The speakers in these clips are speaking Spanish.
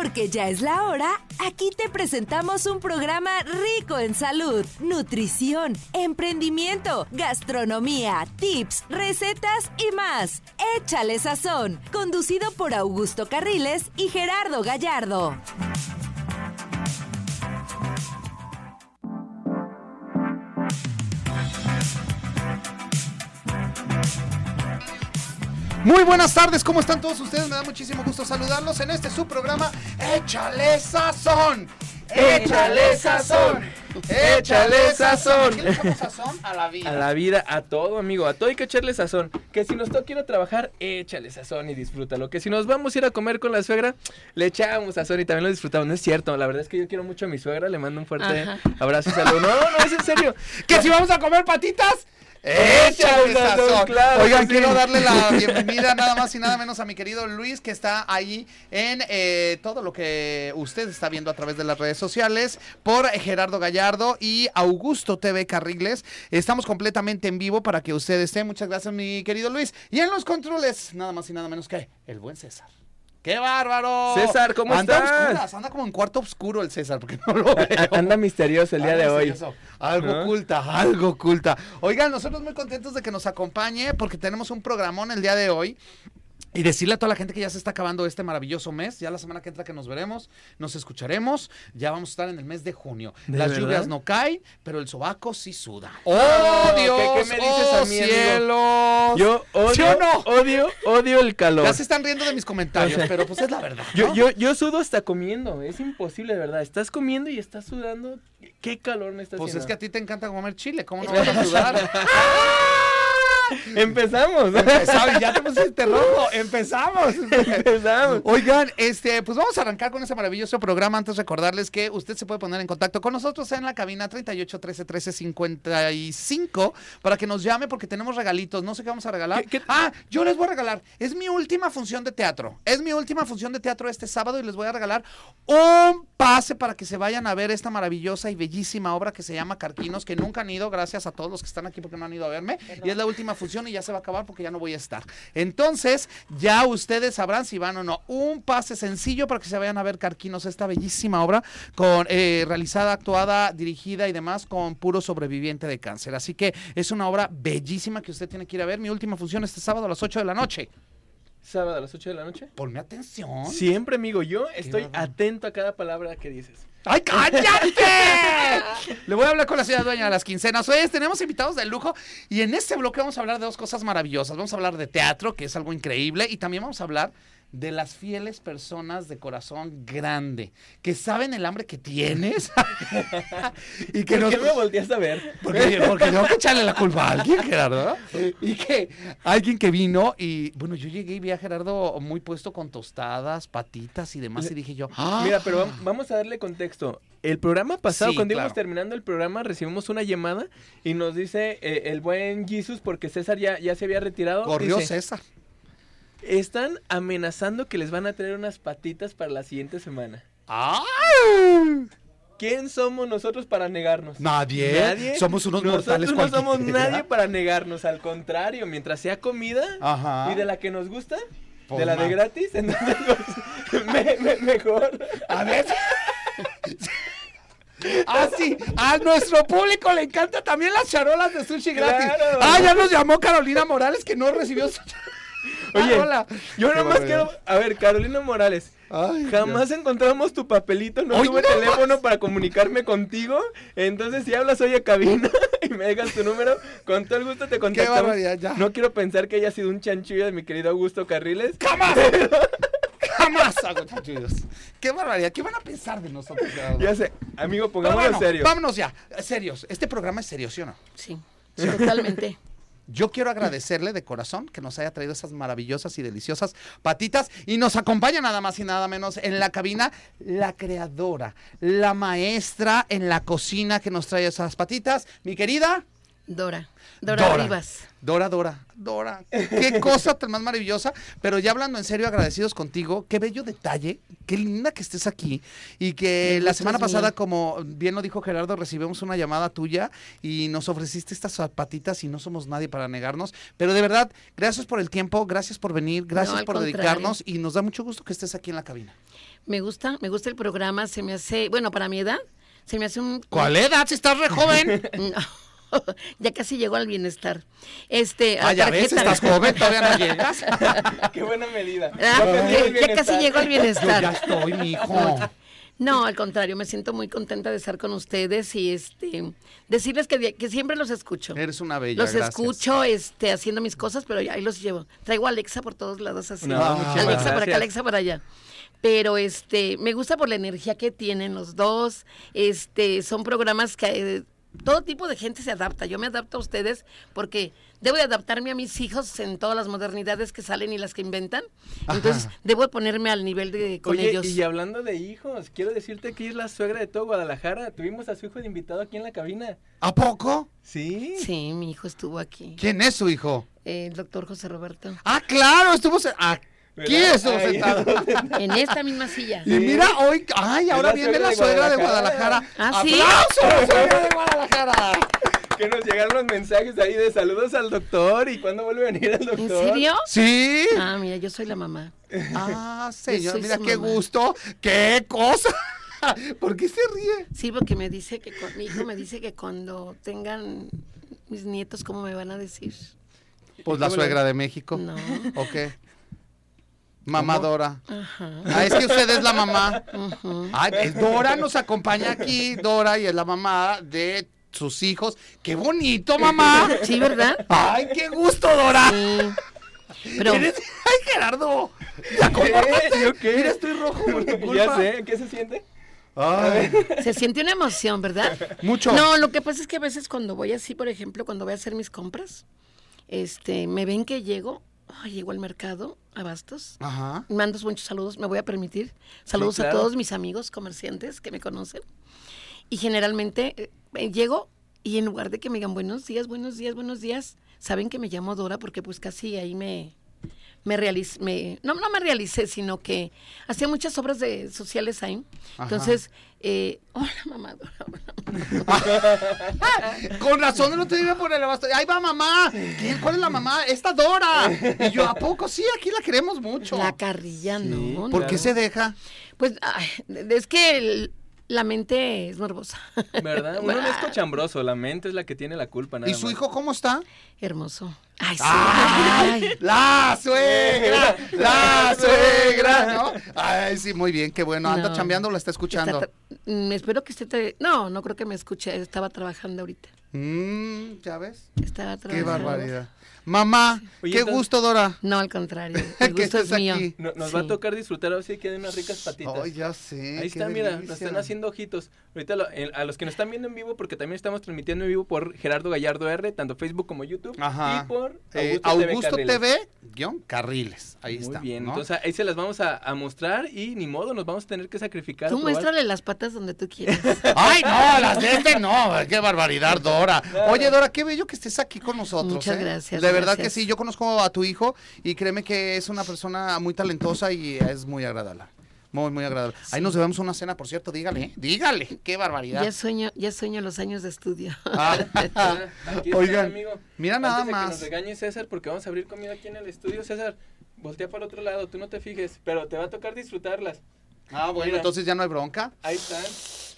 Porque ya es la hora, aquí te presentamos un programa rico en salud, nutrición, emprendimiento, gastronomía, tips, recetas y más. Échale sazón, conducido por Augusto Carriles y Gerardo Gallardo. Muy buenas tardes, ¿cómo están todos ustedes? Me da muchísimo gusto saludarlos en este su programa Échale Sazón. Échale Sazón. Échale Sazón. ¿Qué le echamos sazón? A la vida. A la vida, a todo, amigo. A todo hay que echarle sazón. Que si nos toca ir a trabajar, échale sazón y disfrútalo. Que si nos vamos a ir a comer con la suegra, le echamos sazón y también lo disfrutamos. No es cierto, la verdad es que yo quiero mucho a mi suegra. Le mando un fuerte Ajá. abrazo y saludo. No, no, es en serio. ¿Que si vamos a comer patitas? Échale sazón. claro Oigan, sí. quiero darle la bienvenida nada más y nada menos a mi querido Luis que está ahí en eh, todo lo que usted está viendo a través de las redes sociales por Gerardo Gallardo y Augusto TV Carriles. Estamos completamente en vivo para que usted esté. Muchas gracias, mi querido Luis. Y en los controles, nada más y nada menos que el buen César. ¡Qué bárbaro! César, ¿cómo anda estás? oscuras, anda como en cuarto oscuro el César, porque no lo veo. Anda misterioso el día de hoy. Algo ¿No? oculta, algo oculta. Oigan, nosotros muy contentos de que nos acompañe porque tenemos un programón el día de hoy. Y decirle a toda la gente que ya se está acabando este maravilloso mes. Ya la semana que entra que nos veremos, nos escucharemos. Ya vamos a estar en el mes de junio. ¿De Las verdad? lluvias no caen, pero el sobaco sí suda. ¡Oh, ¡Oh, ¿qué- Dios! qué me dices ¡Oh, a mí, amigo? cielos! Yo odio, ¿Sí o no? odio, odio el calor. Ya se están riendo de mis comentarios, O sea, pero pues es la verdad. Yo, ¿no? yo, yo sudo hasta comiendo, es imposible, de verdad. Estás comiendo y estás sudando. ¿Qué calor me estás Pues haciendo? es que a ti te encanta comer chile, ¿cómo no vas a sudar? Empezamos. Empezamos, ya te pusiste rojo. Empezamos. Empezamos. Oigan, este, pues vamos a arrancar con ese maravilloso programa. Antes recordarles que usted se puede poner en contacto con nosotros en la cabina 38 13 13 55 para que nos llame porque tenemos regalitos. No sé qué vamos a regalar. ¿Qué- qué- Ah, yo les voy a regalar. Es mi última función de teatro. Es mi última función de teatro este sábado y les voy a regalar un pase para que se vayan a ver esta maravillosa y bellísima obra que se llama Carquinos, que nunca han ido. Gracias a todos los que están aquí porque no han ido a verme. Y es la última función y ya se va a acabar porque ya no voy a estar. Entonces, ya ustedes sabrán si van o no. Un pase sencillo para que se vayan a ver Carquinos, esta bellísima obra con eh, realizada, actuada, dirigida y demás con puro sobreviviente de cáncer. Así que es una obra bellísima que usted tiene que ir a ver. Mi última función este sábado a las 8 de la noche. ¿Sábado a las 8 de la noche? Ponme atención. Siempre, amigo, yo estoy atento a cada palabra que dices. ¡Ay, cállate! Le voy a hablar con la señora dueña de las quincenas. Oye, tenemos invitados de lujo y en este bloque vamos a hablar de dos cosas maravillosas. Vamos a hablar de teatro, que es algo increíble, y también vamos a hablar de las fieles personas de corazón grande, que saben el hambre que tienes y que ¿Por nos... qué me volteaste a ver? Porque, porque tengo que echarle la culpa a alguien, Gerardo. Y que alguien que vino y, bueno, yo llegué y vi a Gerardo muy puesto con tostadas, patitas y demás, y dije yo, ¡ah! Mira, pero vam- vamos a darle contexto. El programa pasado, Sí, cuando claro. íbamos terminando el programa, recibimos una llamada y nos dice eh, el buen Jesus, porque César ya, ya se había retirado. corrió dice, César. Están amenazando que les van a traer unas patitas para la siguiente semana. ¡Ay! ¿Quién somos nosotros para negarnos? Nadie. Nadie. Somos unos Nosotros mortales no somos nadie para negarnos. Al contrario, mientras sea comida Ajá. y de la que nos gusta, de la de gratis, entonces pues, me- me- mejor. A ver. Ah, sí, a nuestro público le encanta también las charolas de sushi gratis. Claro. Ah, ya nos llamó Carolina Morales que no recibió su... Oye, Ah, hola. Yo Qué nomás barbaridad. quiero, a ver, Carolina Morales, Ay, jamás encontramos tu papelito, no tuve no teléfono para comunicarme contigo, entonces si hablas hoy a cabina y me dejas tu número, con todo el gusto te Qué contactamos. barbaridad, ya. No quiero pensar que haya sido un chanchullo de mi querido Augusto Carriles. ¡Jamás! Jamás hago chanchullos. Qué barbaridad. ¿Qué van a pensar de nosotros? Ya sé, amigo, Pero pongámoslo bueno, serio. Vámonos ya. Serios. Este programa es serio, ¿sí o no? Sí, totalmente. Yo quiero agradecerle de corazón que nos haya traído esas maravillosas y deliciosas patitas y nos acompaña nada más y nada menos en la cabina la creadora, la maestra en la cocina que nos trae esas patitas, mi querida Dora. Dora, Rivas. Dora, Dora, Dora. Qué cosa tan más maravillosa. Pero ya hablando en serio, agradecidos contigo. Qué bello detalle. Qué linda que estés aquí. Y que la semana pasada, como bien lo dijo Gerardo, recibimos una llamada tuya y nos ofreciste estas zapatitas y no somos nadie para negarnos. Pero de verdad, gracias por el tiempo, gracias por venir, gracias por contrario. dedicarnos y nos da mucho gusto que estés aquí en la cabina. Me gusta, me gusta el programa, se me hace, bueno, para mi edad, se me hace un... ¿Cuál edad? Si estás re joven. No, ya casi llegó al bienestar. Este, a tarjeta. estás joven, todavía no llegas. Qué buena medida. Ah, Ya casi llegó al Yo bienestar. ya estoy, mi hijo. No, al contrario, me siento muy contenta de estar con ustedes y este decirles que, que siempre los escucho. Eres una bella, Los gracias. escucho este, haciendo mis cosas, pero ya ahí los llevo. Traigo a Alexa por todos lados así. No, Alexa por acá, gracias. Alexa por allá. Pero este, me gusta por la energía que tienen los dos. Este, son programas que eh, todo tipo de gente se adapta. Yo me adapto a ustedes porque debo de adaptarme a mis hijos en todas las modernidades que salen y las que inventan. Entonces, Ajá. debo de ponerme al nivel de con Oye, ellos. y hablando de hijos, quiero decirte que es la suegra de todo Guadalajara. Tuvimos a su hijo de invitado aquí en la cabina. ¿A poco? ¿Sí? Sí, mi hijo estuvo aquí. ¿Quién es su hijo? El doctor José Roberto. Ah, claro, estuvo se- ¿Verdad? estuvo Ahí sentado. En esta misma silla. Y mira, hoy, ay, ahora la viene la suegra de Guadalajara. Guadalajara. ¿Ah, sí? ¡Aplausos, suegra de Guadalajara! Que nos llegaron los mensajes ahí de saludos al doctor y cuándo vuelve a venir el doctor. ¿En serio? Sí. Ah, mira, yo soy la mamá. Ah, señor, mira qué mamá. gusto, qué cosa. ¿Por qué se ríe? Sí, porque me dice que mi hijo me dice que cuando tengan mis nietos, ¿cómo me van a decir? Pues la ¿Cómo le- suegra de México. No. ¿O qué? Mamá Dora. Ajá. Ah, es que usted es la mamá. Ay, es Dora nos acompaña aquí, Dora, y es la mamá de sus hijos. ¡Qué bonito, mamá! Sí, ¿verdad? ¡Ay, qué gusto, Dora! Sí. Pero Eres- ¡Ay, Gerardo! ¡Ya compórtate! ¿Yo qué? Mira, estoy rojo por tu culpa. Ya sé, ¿qué se siente? Ay, se siente una emoción, ¿verdad? mucho. No, lo que pasa es que a veces cuando voy así, por ejemplo, cuando voy a hacer mis compras, este, me ven que llego, ay, llego al mercado, a Bastos, Ajá. mando muchos saludos, me voy a permitir. Saludos claro. a todos mis amigos comerciantes que me conocen. Y generalmente eh, eh, llego y en lugar de que me digan buenos días, buenos días, buenos días, saben que me llamo Dora porque pues casi ahí me, me realicé, me, no, no me realicé, sino que hacía muchas obras de sociales ahí. Ajá. Entonces, eh, hola mamá Con razón no te iba por el abasto. Ahí va mamá. ¿Quién- ¿Cuál es la mamá? Esta Dora. Y yo, ¿a poco? Sí, aquí la queremos mucho. La carrilla, Sí, no. ¿Por qué se deja? Pues ay, es que el- la mente es morbosa. ¿Verdad? Uno no es cochambroso, la mente es la que tiene la culpa. Nada ¿Y su más. hijo cómo está? Hermoso. Ay, sí. ¡Ay! ¡La suegra! ¡La suegra! ¿No? Ay, sí, muy bien, qué bueno. ¿Anda No. chambeando o la está escuchando? Está mm, espero que esté. tra- No, no creo que me escuche. Estaba trabajando ahorita. Mm, ¿Ya ves? Estaba Qué trabajando. barbaridad. Mamá, Oye, qué entonces- gusto, Dora. No, al contrario. Que El gusto es mío. aquí. No- nos va a tocar disfrutar ahora sí que de unas ricas patitas. Ay, ya sé. Ahí está, mira, delicia. nos están haciendo ojitos. Ahorita lo- en- a los que nos están viendo en vivo, porque también estamos transmitiendo en vivo por Gerardo Gallardo R, tanto Facebook como YouTube. Ajá. Y por Eh, Augusto, TV. Guión Carriles. Ahí Muy está. bien, ¿no? entonces ahí se las vamos a, a mostrar y ni modo, nos vamos a tener que sacrificar. Tú muéstrale las patas donde tú quieras. Ay, no, las de este no, qué barbaridad, Dora. Oye, Dora, qué bello que estés aquí con nosotros. Muchas ¿eh? gracias, De verdad gracias. que sí, yo conozco a tu hijo y créeme que es una persona muy talentosa y es muy agradable. Muy, muy agradable. Ahí nos debemos una cena, por cierto, dígale, ¿eh? dígale, qué barbaridad. Ya sueño, ya sueño los años de estudio. Ah, aquí está, Oigan, amigo. mira nada Antes de que más. nos regañe César porque vamos a abrir comida aquí en el estudio, César. Voltea para el otro lado, tú no te fijes, pero te va a tocar disfrutarlas. Ah, bueno, Mira. entonces ya no hay bronca. Ahí están.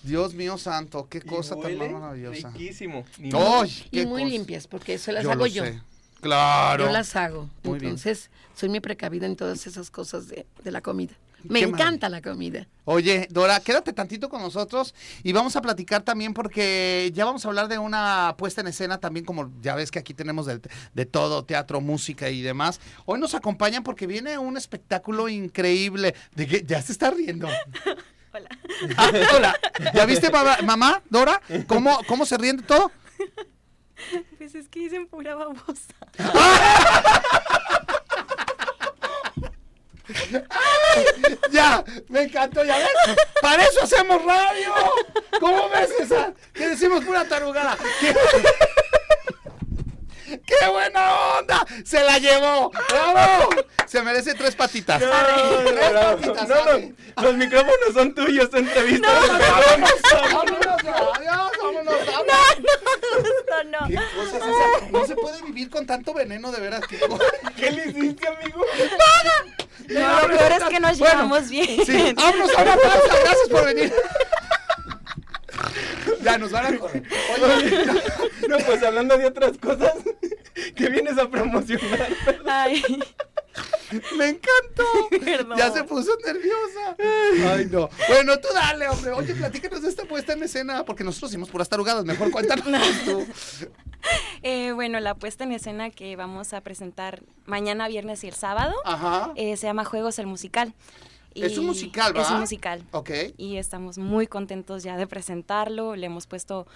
Dios mío santo, qué cosa tan maravillosa. Riquísimo. Ni ¡Ay, y muy cosa! limpias, porque eso las Yo hago lo yo. sé. Claro. Yo las hago. Muy bien. Entonces, soy muy precavida en todas esas cosas de, de la comida. Me Qué encanta la comida. Oye, Dora, quédate tantito con nosotros y vamos a platicar también porque ya vamos a hablar de una puesta en escena también, como ya ves que aquí tenemos de, de todo, teatro, música y demás. Hoy nos acompañan porque viene un espectáculo increíble. ¿De qué? Ya se está riendo. Hola. Ah, hola. ¿Ya viste, mamá, mamá, Dora? ¿Cómo, ¿Cómo se ríen de todo? Pues es que dicen pura babosa. Ya, me encantó, ya ves. Para eso hacemos radio. ¿Cómo ves esa? Que decimos pura tarugada. ¿Qué? ¡Qué buena onda! ¡Se la llevó! ¡Bravo! Se merece tres patitas. No, Tres no, patitas, no, no, los micrófonos son tuyos, tu entrevista. ¡Vámonos! ¡Adiós! ¡Vámonos! No, no. ¿Qué cosa es esa? No se puede vivir con tanto veneno, de veras. ¿Qué? ¿Qué le hiciste, amigo? No, lo peor es que nos Bueno, llevamos bien. Sí, vámonos a una pausa. Gracias por venir. Ya nos van a correr. Oye, No, pues hablando de otras cosas, ¿qué vienes a promocionar? Ay, me encantó. perdón. Ya se puso nerviosa. Ay, no. Bueno, tú dale, hombre. Oye, platícanos de esta puesta en escena, porque nosotros hicimos puras tarugadas. Mejor cuéntanos tú. Eh, bueno, la puesta en escena que vamos a presentar mañana, viernes y el sábado Ajá. eh, se llama Juegos el Musical. Es un Y- musical, Es ¿verdad? un musical. Ok. Y estamos muy contentos ya de presentarlo. Le hemos puesto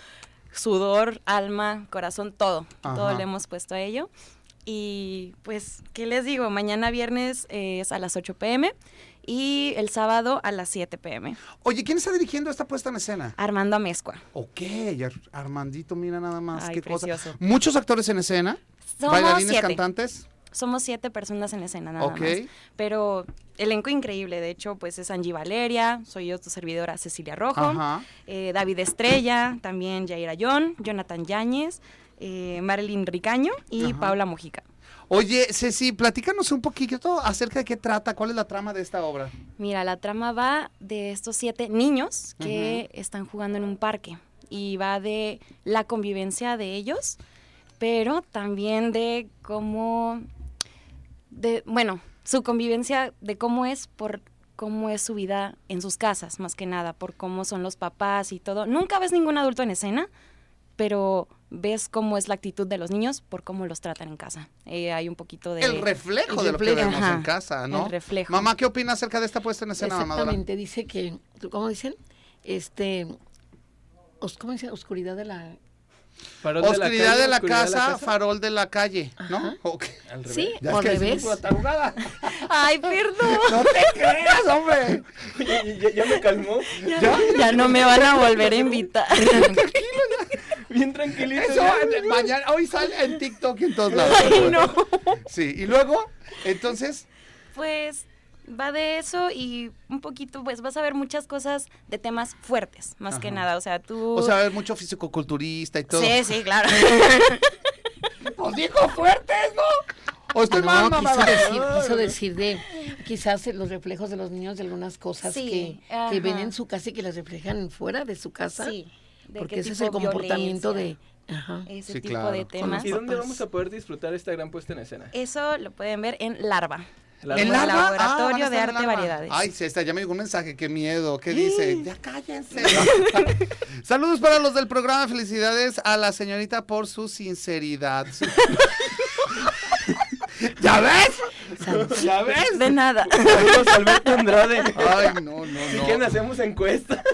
sudor, alma, corazón, todo. Ajá. Todo le hemos puesto a ello. Y pues, ¿qué les digo? Mañana viernes eh, es a las 8 pm y el sábado a las 7 pm. Oye, ¿quién está dirigiendo esta puesta en escena? Armando Amezcua. Ok, Ar- Armandito, mira nada más. Ay, qué cosa. precioso. Muchos actores en escena. Somos bailarines, siete. cantantes. Somos siete personas en escena nada Ok. más. Pero elenco increíble. De hecho, pues es Angie Valeria, soy yo tu servidora Cecilia Rojo, eh, David Estrella, también Jair Ayón, Jonathan Yáñez, eh, Marilyn Ricaño y Ajá. Paula Mujica. Oye, Ceci, platícanos un poquito acerca de qué trata, cuál es la trama de esta obra. Mira, la trama va de estos siete niños que están jugando en un parque y va de la convivencia de ellos, pero también de cómo, de, bueno, su convivencia de cómo es por cómo es su vida en sus casas, más que nada, por cómo son los papás y todo. Nunca ves ningún adulto en escena, pero ves cómo es la actitud de los niños por cómo los tratan en casa. Eh, hay un poquito de... el reflejo el de lo que vemos Ajá, en casa, ¿no? el reflejo. Mamá, ¿qué opina acerca de esta puesta en escena, mamadora? Exactamente, dice que, ¿cómo dicen? Este, os- ¿cómo dicen? Oscuridad de la... Farol de la Oscuridad calle, de la oscuridad de casa, farol de la calle, ¿no? Ajá. Ok. Al revés. Sí, Ya o es al revés. Ay, perdón. No te creas, hombre. Oye, ¿ya, ya me calmó. ¿Ya? Ya no me van a volver a invitar. Bien tranquilito. Eso ya. eh, mañana, hoy sale en TikTok y en todos lados. Ay, no. Sí, y luego, entonces, Pues va de eso y un poquito, pues vas a ver muchas cosas de temas fuertes, más que nada. O sea, tú. o sea, haber mucho fisicoculturista y todo. sí, sí, claro. Pues dijo fuertes, ¿no? O estoy No, mal, quiso mamá. decir, quiso decir de quizás los reflejos de los niños de algunas cosas Sí, que, que ven en su casa y que las reflejan fuera de su casa. Sí. De porque qué ese es el comportamiento de... Ajá. Ese Sí, tipo claro. de temas. ¿Y dónde papás. vamos a poder disfrutar esta gran puesta en escena? Eso lo pueden ver en Larva. La ¿En Larva? Laboratorio Ah, de Arte. Variedades. Ay, sí, está, ya me llegó un mensaje, qué miedo, ¿qué dice? Ya cállense. Saludos para los del programa, felicidades a la señorita por su sinceridad. ¿Ya ves? ¿Ya ves? De nada. Saludos a Alberto Andrade. Ay, no, no, Si no. quieren hacemos encuesta.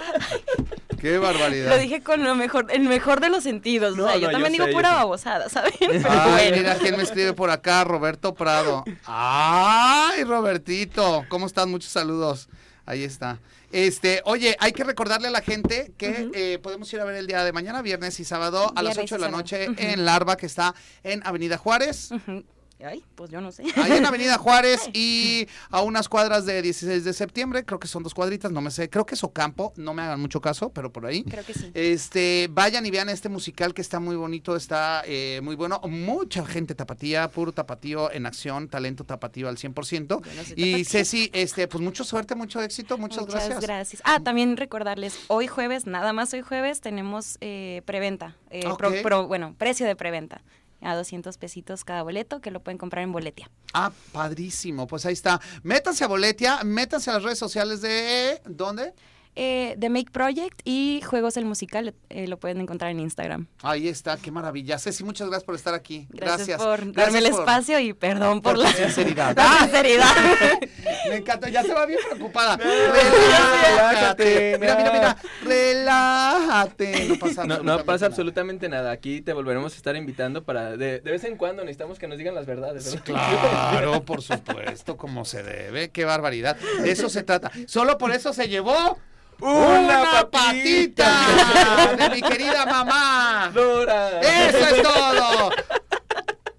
Qué barbaridad. Lo dije con lo mejor, el mejor de los sentidos. No, o sea, yo también yo digo sé, pura babosada, ¿saben? Ay, bueno. mira quién me escribe por acá, Roberto Prado. Ay, Robertito, ¿cómo están? Muchos saludos. Ahí está. Este, oye, hay que recordarle a la gente que eh, podemos ir a ver el día de mañana, viernes y sábado a las Viernes 8 de la noche en Larva, que está en Avenida Juárez. Ujú. Ay, pues yo no sé. Ahí en Avenida Juárez y a unas cuadras de 16 de septiembre, creo que son dos cuadritas, no me sé, creo que es Ocampo, no me hagan mucho caso, pero por ahí. Creo que sí. Este, vayan y vean este musical que está muy bonito, está eh, muy bueno. Mucha gente tapatía, puro tapatío en acción, talento tapatío al 100%. Yo no Y. Ceci, este, pues mucha suerte, mucho éxito, muchas, gracias. Ah, también recordarles, hoy jueves, nada más hoy jueves, tenemos eh, preventa. eh, Ok. pro- pro- bueno, precio de preventa. A 200 pesitos cada boleto, que lo pueden comprar en Boletia. Ah, padrísimo, pues ahí está. Métanse a Boletia, métanse a las redes sociales de... ¿Dónde? Eh, The Make Project y Juegos el Musical eh, lo pueden encontrar en Instagram. Ahí está, qué maravilla. Ceci, muchas gracias por estar aquí. Gracias, Gracias. por Gracias darme el por- espacio y perdón por, por la sinceridad. la Ah. sinceridad. Me encanta, ya se va bien preocupada. relájate, Mira, mira, mira. Relájate. No pasa No, no pasa nada. absolutamente nada. Aquí te volveremos a estar invitando para. De, de vez en cuando necesitamos que nos digan las verdades. ¿verdad? Claro, por supuesto, como se debe. Qué barbaridad. De eso se trata. Solo por eso se llevó una, patita de mi querida mamá. Dora. Eso es todo.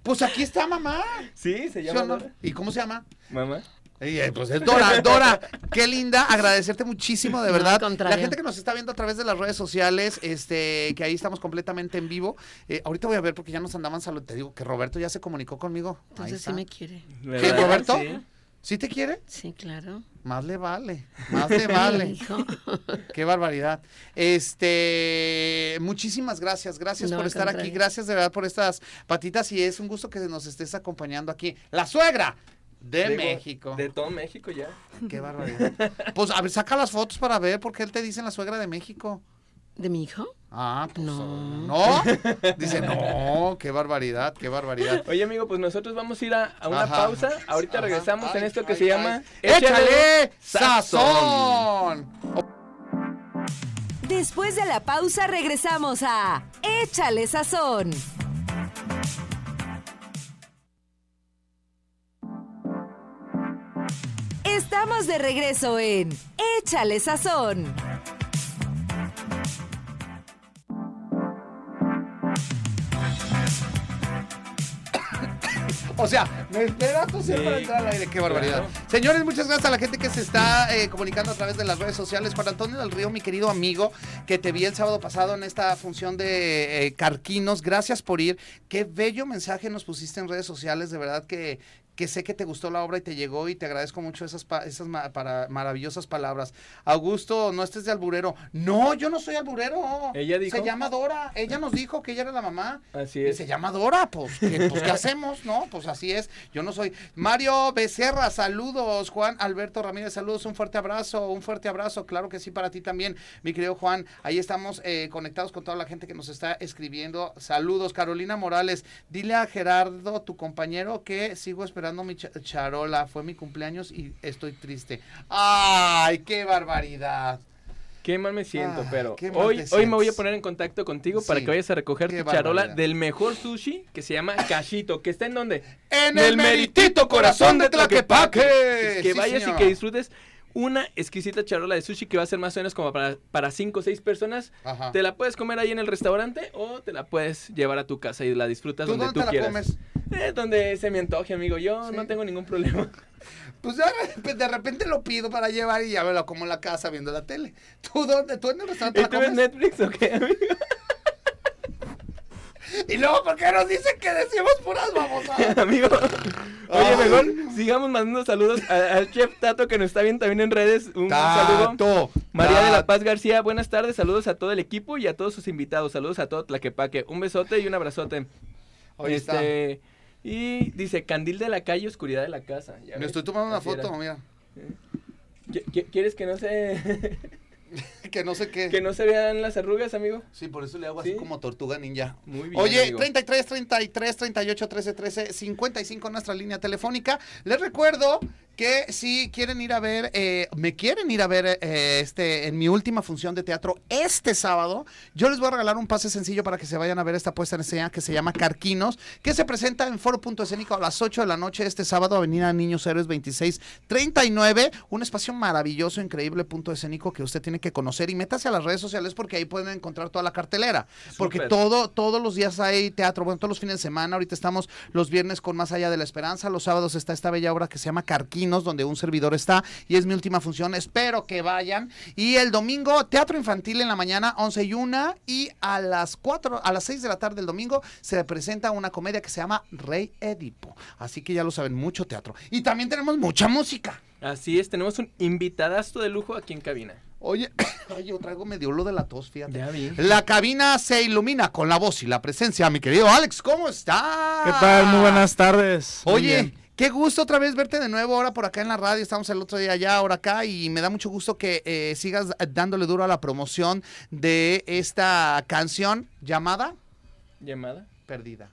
Pues aquí está mamá. Sí, se ¿Sí llama? Dora. ¿Y cómo se llama? Mamá. Y, eh, pues es Dora, Dora, qué linda, agradecerte muchísimo, de verdad. La gente que nos está viendo a través de las redes sociales, este, que ahí estamos completamente en vivo. Eh, ahorita voy a ver porque ya nos andaban saludando. Te digo que Roberto ya se comunicó conmigo. Ahí Entonces está. sí me quiere. ¿Verdad? Roberto? Sí. ¿Sí te quiere? Sí, claro. Más le vale, más le vale. Hijo. Qué barbaridad. Este, muchísimas gracias, gracias No, por estar aquí, gracias de verdad por estas patitas y es un gusto que nos estés acompañando aquí. La suegra de Digo, México. De todo México ya. Qué barbaridad. Pues a ver, saca las fotos para ver por qué él te dice la suegra de México. ¿De mi hijo? Ah, pues No. no. Dice, no, qué barbaridad, qué barbaridad. Oye, amigo, pues nosotros vamos a ir a, a una Ajá. pausa. Ahorita Ajá. regresamos en Ay, esto que ay, se ay. llama ¡Échale sazón! Después de la pausa regresamos a Échale Sazón. Estamos de regreso en Échale Sazón. O sea, me esperas tú siempre Sí, para entrar al aire. Qué barbaridad. claro. Señores, muchas gracias a la gente que se está eh, comunicando a través de las redes sociales. Juan Antonio del Río, mi querido amigo, que te vi el sábado pasado en esta función de eh, Carquinos. Gracias por ir. Qué bello mensaje nos pusiste en redes sociales. De verdad que, que sé que te gustó la obra y te llegó y te agradezco mucho esas, pa- esas ma- para- maravillosas palabras. Augusto, no estés de alburero. No, yo no soy alburero. Ella dijo. Se llama Dora. Ella nos dijo que ella era la mamá. Así Y es. se llama Dora, pues, ¿qué, pues, ¿qué hacemos? No, pues así es. Yo no soy. Mario Becerra, saludos. Juan Alberto Ramírez, saludos. Un fuerte abrazo, un fuerte abrazo. Claro que sí, para ti también, mi querido Juan. Ahí estamos eh, conectados con toda la gente que nos está escribiendo. Saludos. Carolina Morales, dile a Gerardo, tu compañero, que sigo esperando mi cha- charola. Fue mi cumpleaños y estoy triste. ¡Ay, qué barbaridad! Qué mal me siento, Ah, pero hoy, hoy me voy a poner en contacto contigo para que vayas a recoger tu charola barbaridad. del mejor sushi que se llama Cachito, que está en donde? En el meritito corazón de Tlaquepaque. Que Sí, vayas señor. y que disfrutes una exquisita charola de sushi que va a ser más o menos como para, para cinco o seis personas. Ajá. Te la puedes comer ahí en el restaurante o te la puedes llevar a tu casa y la disfrutas ¿Tú donde dónde tú te la quieras. comes? Eh, donde se me antoje, amigo. Yo Sí. no tengo ningún problema. Pues de repente, de repente lo pido para llevar y ya me lo como en la casa viendo la tele. ¿Tú dónde? ¿Tú en el restaurante ¿Y tú ves? Netflix o qué, amigo? Y luego, ¿por qué nos dicen que decimos puras babosadas? Amigo, oye, mejor sigamos mandando saludos al chef Tato que nos está viendo también en redes. Un saludo. Tato, María de la Tato. Paz García, buenas tardes, saludos a todo el equipo y a todos sus invitados, saludos a todo Tlaquepaque, un besote y un abrazote. Ahí está. Y dice, candil de la calle, oscuridad de la casa. Ya Me ves, estoy tomando una era. foto, mira. ¿Qui- qui- ¿Quieres que no se Que no sé qué. que no se vean las arrugas, amigo? Sí, por eso le hago así Sí. como tortuga ninja. Muy bien. Oye, amigo. 33 33 38 13 13 55 nuestra línea telefónica. Les recuerdo que si quieren ir a ver, eh, me quieren ir a ver eh, este en mi última función de teatro este sábado, yo les voy a regalar un pase sencillo para que se vayan a ver esta puesta en escena que se llama Carquinos, que se presenta en Foro Punto Escénico a las 8 de la noche este sábado, Avenida Niños Héroes 26 39, un espacio maravilloso, increíble punto escénico que usted tiene que conocer y métase a las redes sociales porque ahí pueden encontrar toda la cartelera, porque todo, todos los días hay teatro, bueno, todos los fines de semana, ahorita estamos los viernes con Más Allá de la Esperanza, los sábados está esta bella obra que se llama Carquinos, donde un servidor está, y es mi última función, espero que vayan, y el domingo, teatro infantil en la mañana, 11 y 1, y a las 4, a las 6 de la tarde del domingo, se presenta una comedia que se llama Rey Edipo, así que ya lo saben, mucho teatro, y también tenemos mucha música. Así es, tenemos un invitadazo de lujo aquí en cabina. Oye, yo traigo medio lo de la tos, fíjate. Ya vi. La cabina se ilumina con la voz y la presencia, mi querido Alex, ¿cómo está? ¿Qué tal? Muy buenas tardes. Oye, qué gusto otra vez verte de nuevo ahora por acá en la radio. Estamos el otro día allá, ahora acá, y me da mucho gusto que eh, sigas dándole duro a la promoción de esta canción llamada ¿Llamada? Perdida.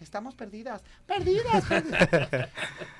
Estamos perdidas, perdidas, perdidas.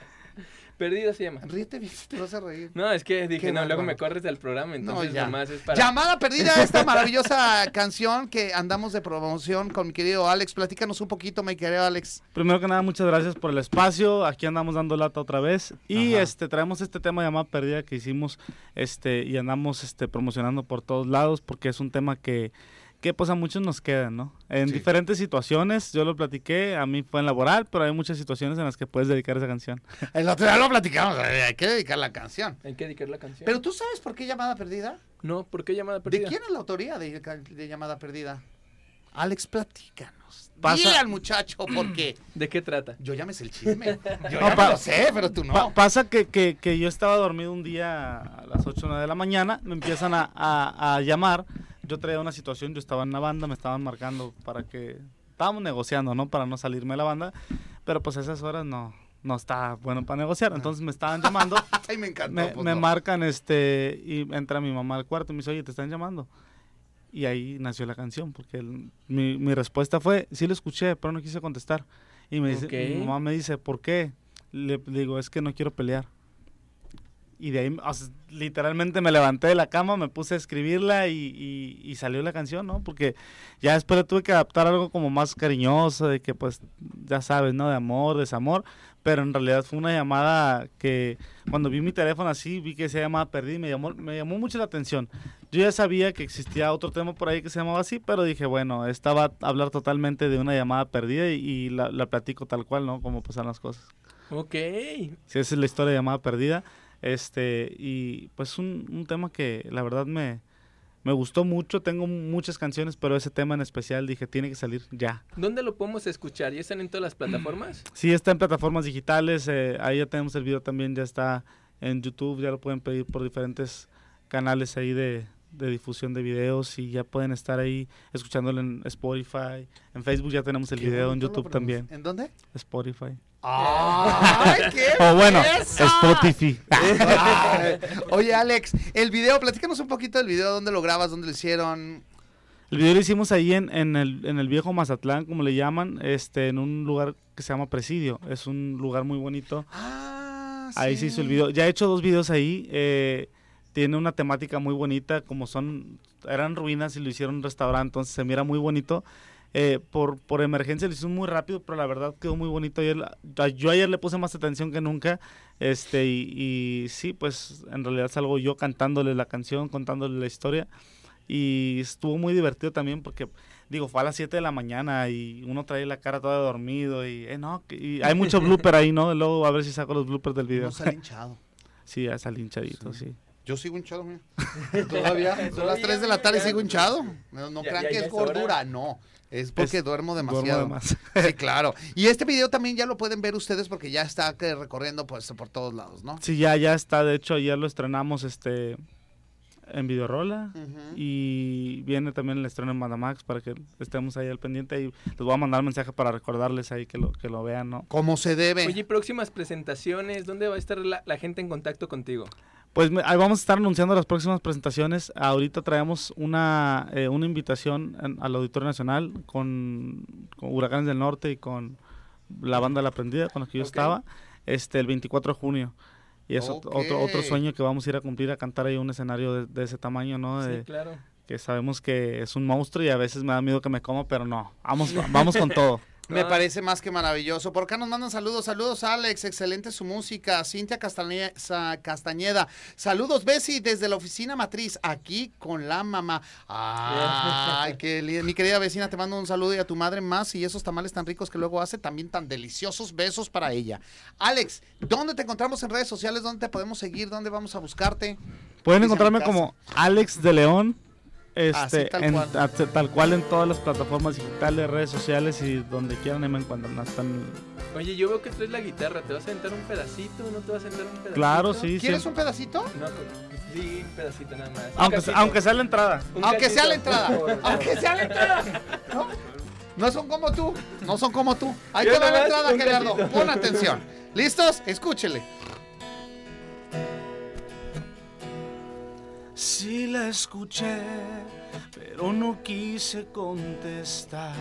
Perdida se llama. Ríete bien, te vas a reír. No, es que dije, Qué no, luego me corres del programa, No, entonces ya. nomás es para... Llamada perdida, esta maravillosa canción que andamos de promoción con mi querido Alex. Platícanos un poquito, mi querido Alex. Primero que nada, muchas gracias por el espacio. Aquí andamos dando lata otra vez. Y Ajá. este traemos este tema llamado Perdida que hicimos este y andamos este promocionando por todos lados porque es un tema que, que pues a muchos nos quedan, ¿no? En Sí. diferentes situaciones, yo lo platiqué, a mí fue en laboral, pero hay muchas situaciones en las que puedes dedicar esa canción. El otro día lo platicamos, eh, hay que dedicar la canción. Hay que dedicar la canción. Pero tú sabes por qué llamada perdida? no, ¿por qué llamada ¿De perdida? quién es la autoría de, de llamada perdida? Alex, platícanos. Pasa- Dile al muchacho por qué. ¿De qué trata? Yo ya me sé el chisme. Yo No, ya pa- me lo sé, pero tú no. Pa- pasa que, que- que yo estaba dormido un día a las 8 o 9 de la mañana, me empiezan a, a- a llamar, yo traía una situación, yo estaba en la banda, me estaban marcando para que... Estábamos negociando, ¿no? Para no salirme de la banda, pero pues a esas horas no, no está bueno para negociar, entonces me estaban llamando, Ay, me encantó. me, pues, me no. marcan este y entra mi mamá al cuarto y me dice, oye, te están llamando. Y ahí nació la canción, porque el- mi, mi respuesta fue, sí lo escuché, pero no quise contestar. Y me dice, Ok. mi mamá me dice, ¿por qué? Le, le digo, es que no quiero pelear. Y de ahí, o sea, literalmente me levanté de la cama, me puse a escribirla y, y- y salió la canción, ¿no? Porque ya después tuve que adaptar algo como más cariñoso, de que pues, ya sabes, ¿no? De amor, desamor. Pero en realidad fue una llamada que cuando vi mi teléfono así, vi que esa llamada perdí y me llamó, me llamó mucho la atención. Yo ya sabía que existía otro tema por ahí que se llamaba así, pero dije, bueno, esta va a hablar totalmente de una llamada perdida y, y la, la platico tal cual, ¿no? Como pasan las cosas. Ok. Sí, esa es la historia de llamada perdida. Este, y pues un, un tema que la verdad me, me gustó mucho. Tengo muchas canciones, pero ese tema en especial dije, tiene que salir ya. ¿Dónde lo podemos escuchar? ¿Ya están en todas las plataformas? Sí, está en plataformas digitales. eh, ahí ya tenemos el video también, ya está en YouTube. Ya lo pueden pedir por diferentes canales ahí de, de difusión de videos y ya pueden estar ahí escuchándolo en Spotify. En Facebook ya tenemos el video, en YouTube también. ¿En dónde? Spotify. ¡Ay, qué O bueno, belleza! Spotify. Oye, Alex, el video, platícanos un poquito del video, dónde lo grabas, dónde lo hicieron. El video lo hicimos ahí en, en, el, en el viejo Mazatlán, como le llaman, este, en un lugar que se llama Presidio. Es un lugar muy bonito. Ah, Ahí sí. se hizo el video. Ya he hecho dos videos ahí. eh, tiene una temática muy bonita, como son, eran ruinas y lo hicieron un restaurante, entonces se mira muy bonito. Eh, por, por emergencia lo hicimos muy rápido, pero la verdad quedó muy bonito. Ayer, yo ayer le puse más atención que nunca. Este, y, y sí, pues en realidad salgo yo cantándole la canción, contándole la historia. Y estuvo muy divertido también porque, digo, fue a las 7 de la mañana y uno trae la cara toda dormido y, eh, no, y hay mucho blooper ahí, ¿no? Luego a ver si saco los bloopers del video. No sale hinchado. Sí, ya salí hinchadito, sí. Yo sigo hinchado, mira. Todavía, son las 3 de la tarde y sigo hinchado. No, no Ya- crean ya- que ya es hora. gordura, no. Es porque Es- duermo Duermo demasiado. de más. Sí, claro. Y este video también ya lo pueden ver ustedes porque ya está recorriendo pues por todos lados, ¿no? Sí, ya, ya está. De hecho, ayer lo estrenamos este en Videorola. Ujú. Y viene también el estreno en Mandamax para que estemos ahí al pendiente. Y les voy a mandar mensaje para recordarles ahí que lo, que lo vean, ¿no? Como se debe. Oye, próximas presentaciones, ¿dónde va a estar la, la gente en contacto contigo? Pues ahí vamos a estar anunciando las próximas presentaciones. Ahorita traemos una, eh, una invitación en- al Auditorio Nacional con, con Huracanes del Norte y con la banda La Prendida, con la que yo estaba, este el 24 de junio. Y es ot- otro, otro sueño que vamos a ir a cumplir, a cantar ahí un escenario de, de ese tamaño, ¿no? De- Sí, claro. Que sabemos que es un monstruo y a veces me da miedo que me coma, pero no, vamos, vamos con todo. Me parece más que maravilloso. Por acá nos mandan saludos. Saludos, Alex. Excelente su música. Cintia Castañeda. Saludos, Bessie, desde la oficina matriz. Aquí con la mamá. Ay, qué li- Mi querida vecina, te mando un saludo y a tu madre más. Y esos tamales tan ricos que luego hace, también tan deliciosos. Besos para ella. Alex, ¿dónde te encontramos en redes sociales? ¿Dónde te podemos seguir? ¿Dónde vamos a buscarte? Pueden encontrarme como Alex de León. Este, Así, tal en- cual. a- tal cual en todas las plataformas digitales, redes sociales y donde quieran ahí me encuentran. Están- Oye, yo veo que traes la guitarra, ¿te vas a aventar un pedacito? ¿No te vas a aventar un pedacito? Claro, sí, ¿Quieres siempre- un pedacito? No, con- sí, un pedacito nada más. Un Aunque, sea la entrada. Un Aunque sea la entrada. Aunque sea la entrada. ¿No? No son como tú. No son como tú. Ahí te va la entrada, Gerardo. Pon atención. ¿Listos? Escúchele. Sí la escuché, pero no quise contestar.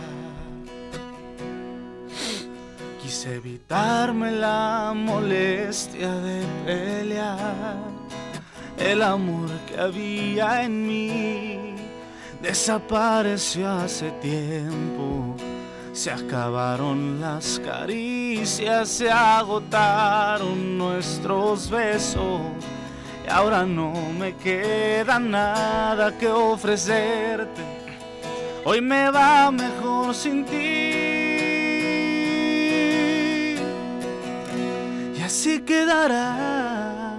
Quise evitarme la molestia de pelear. El amor que había en mí desapareció hace tiempo. Se acabaron las caricias, se agotaron nuestros besos. Y ahora no me queda nada que ofrecerte. Hoy me va mejor sin ti. Y así quedará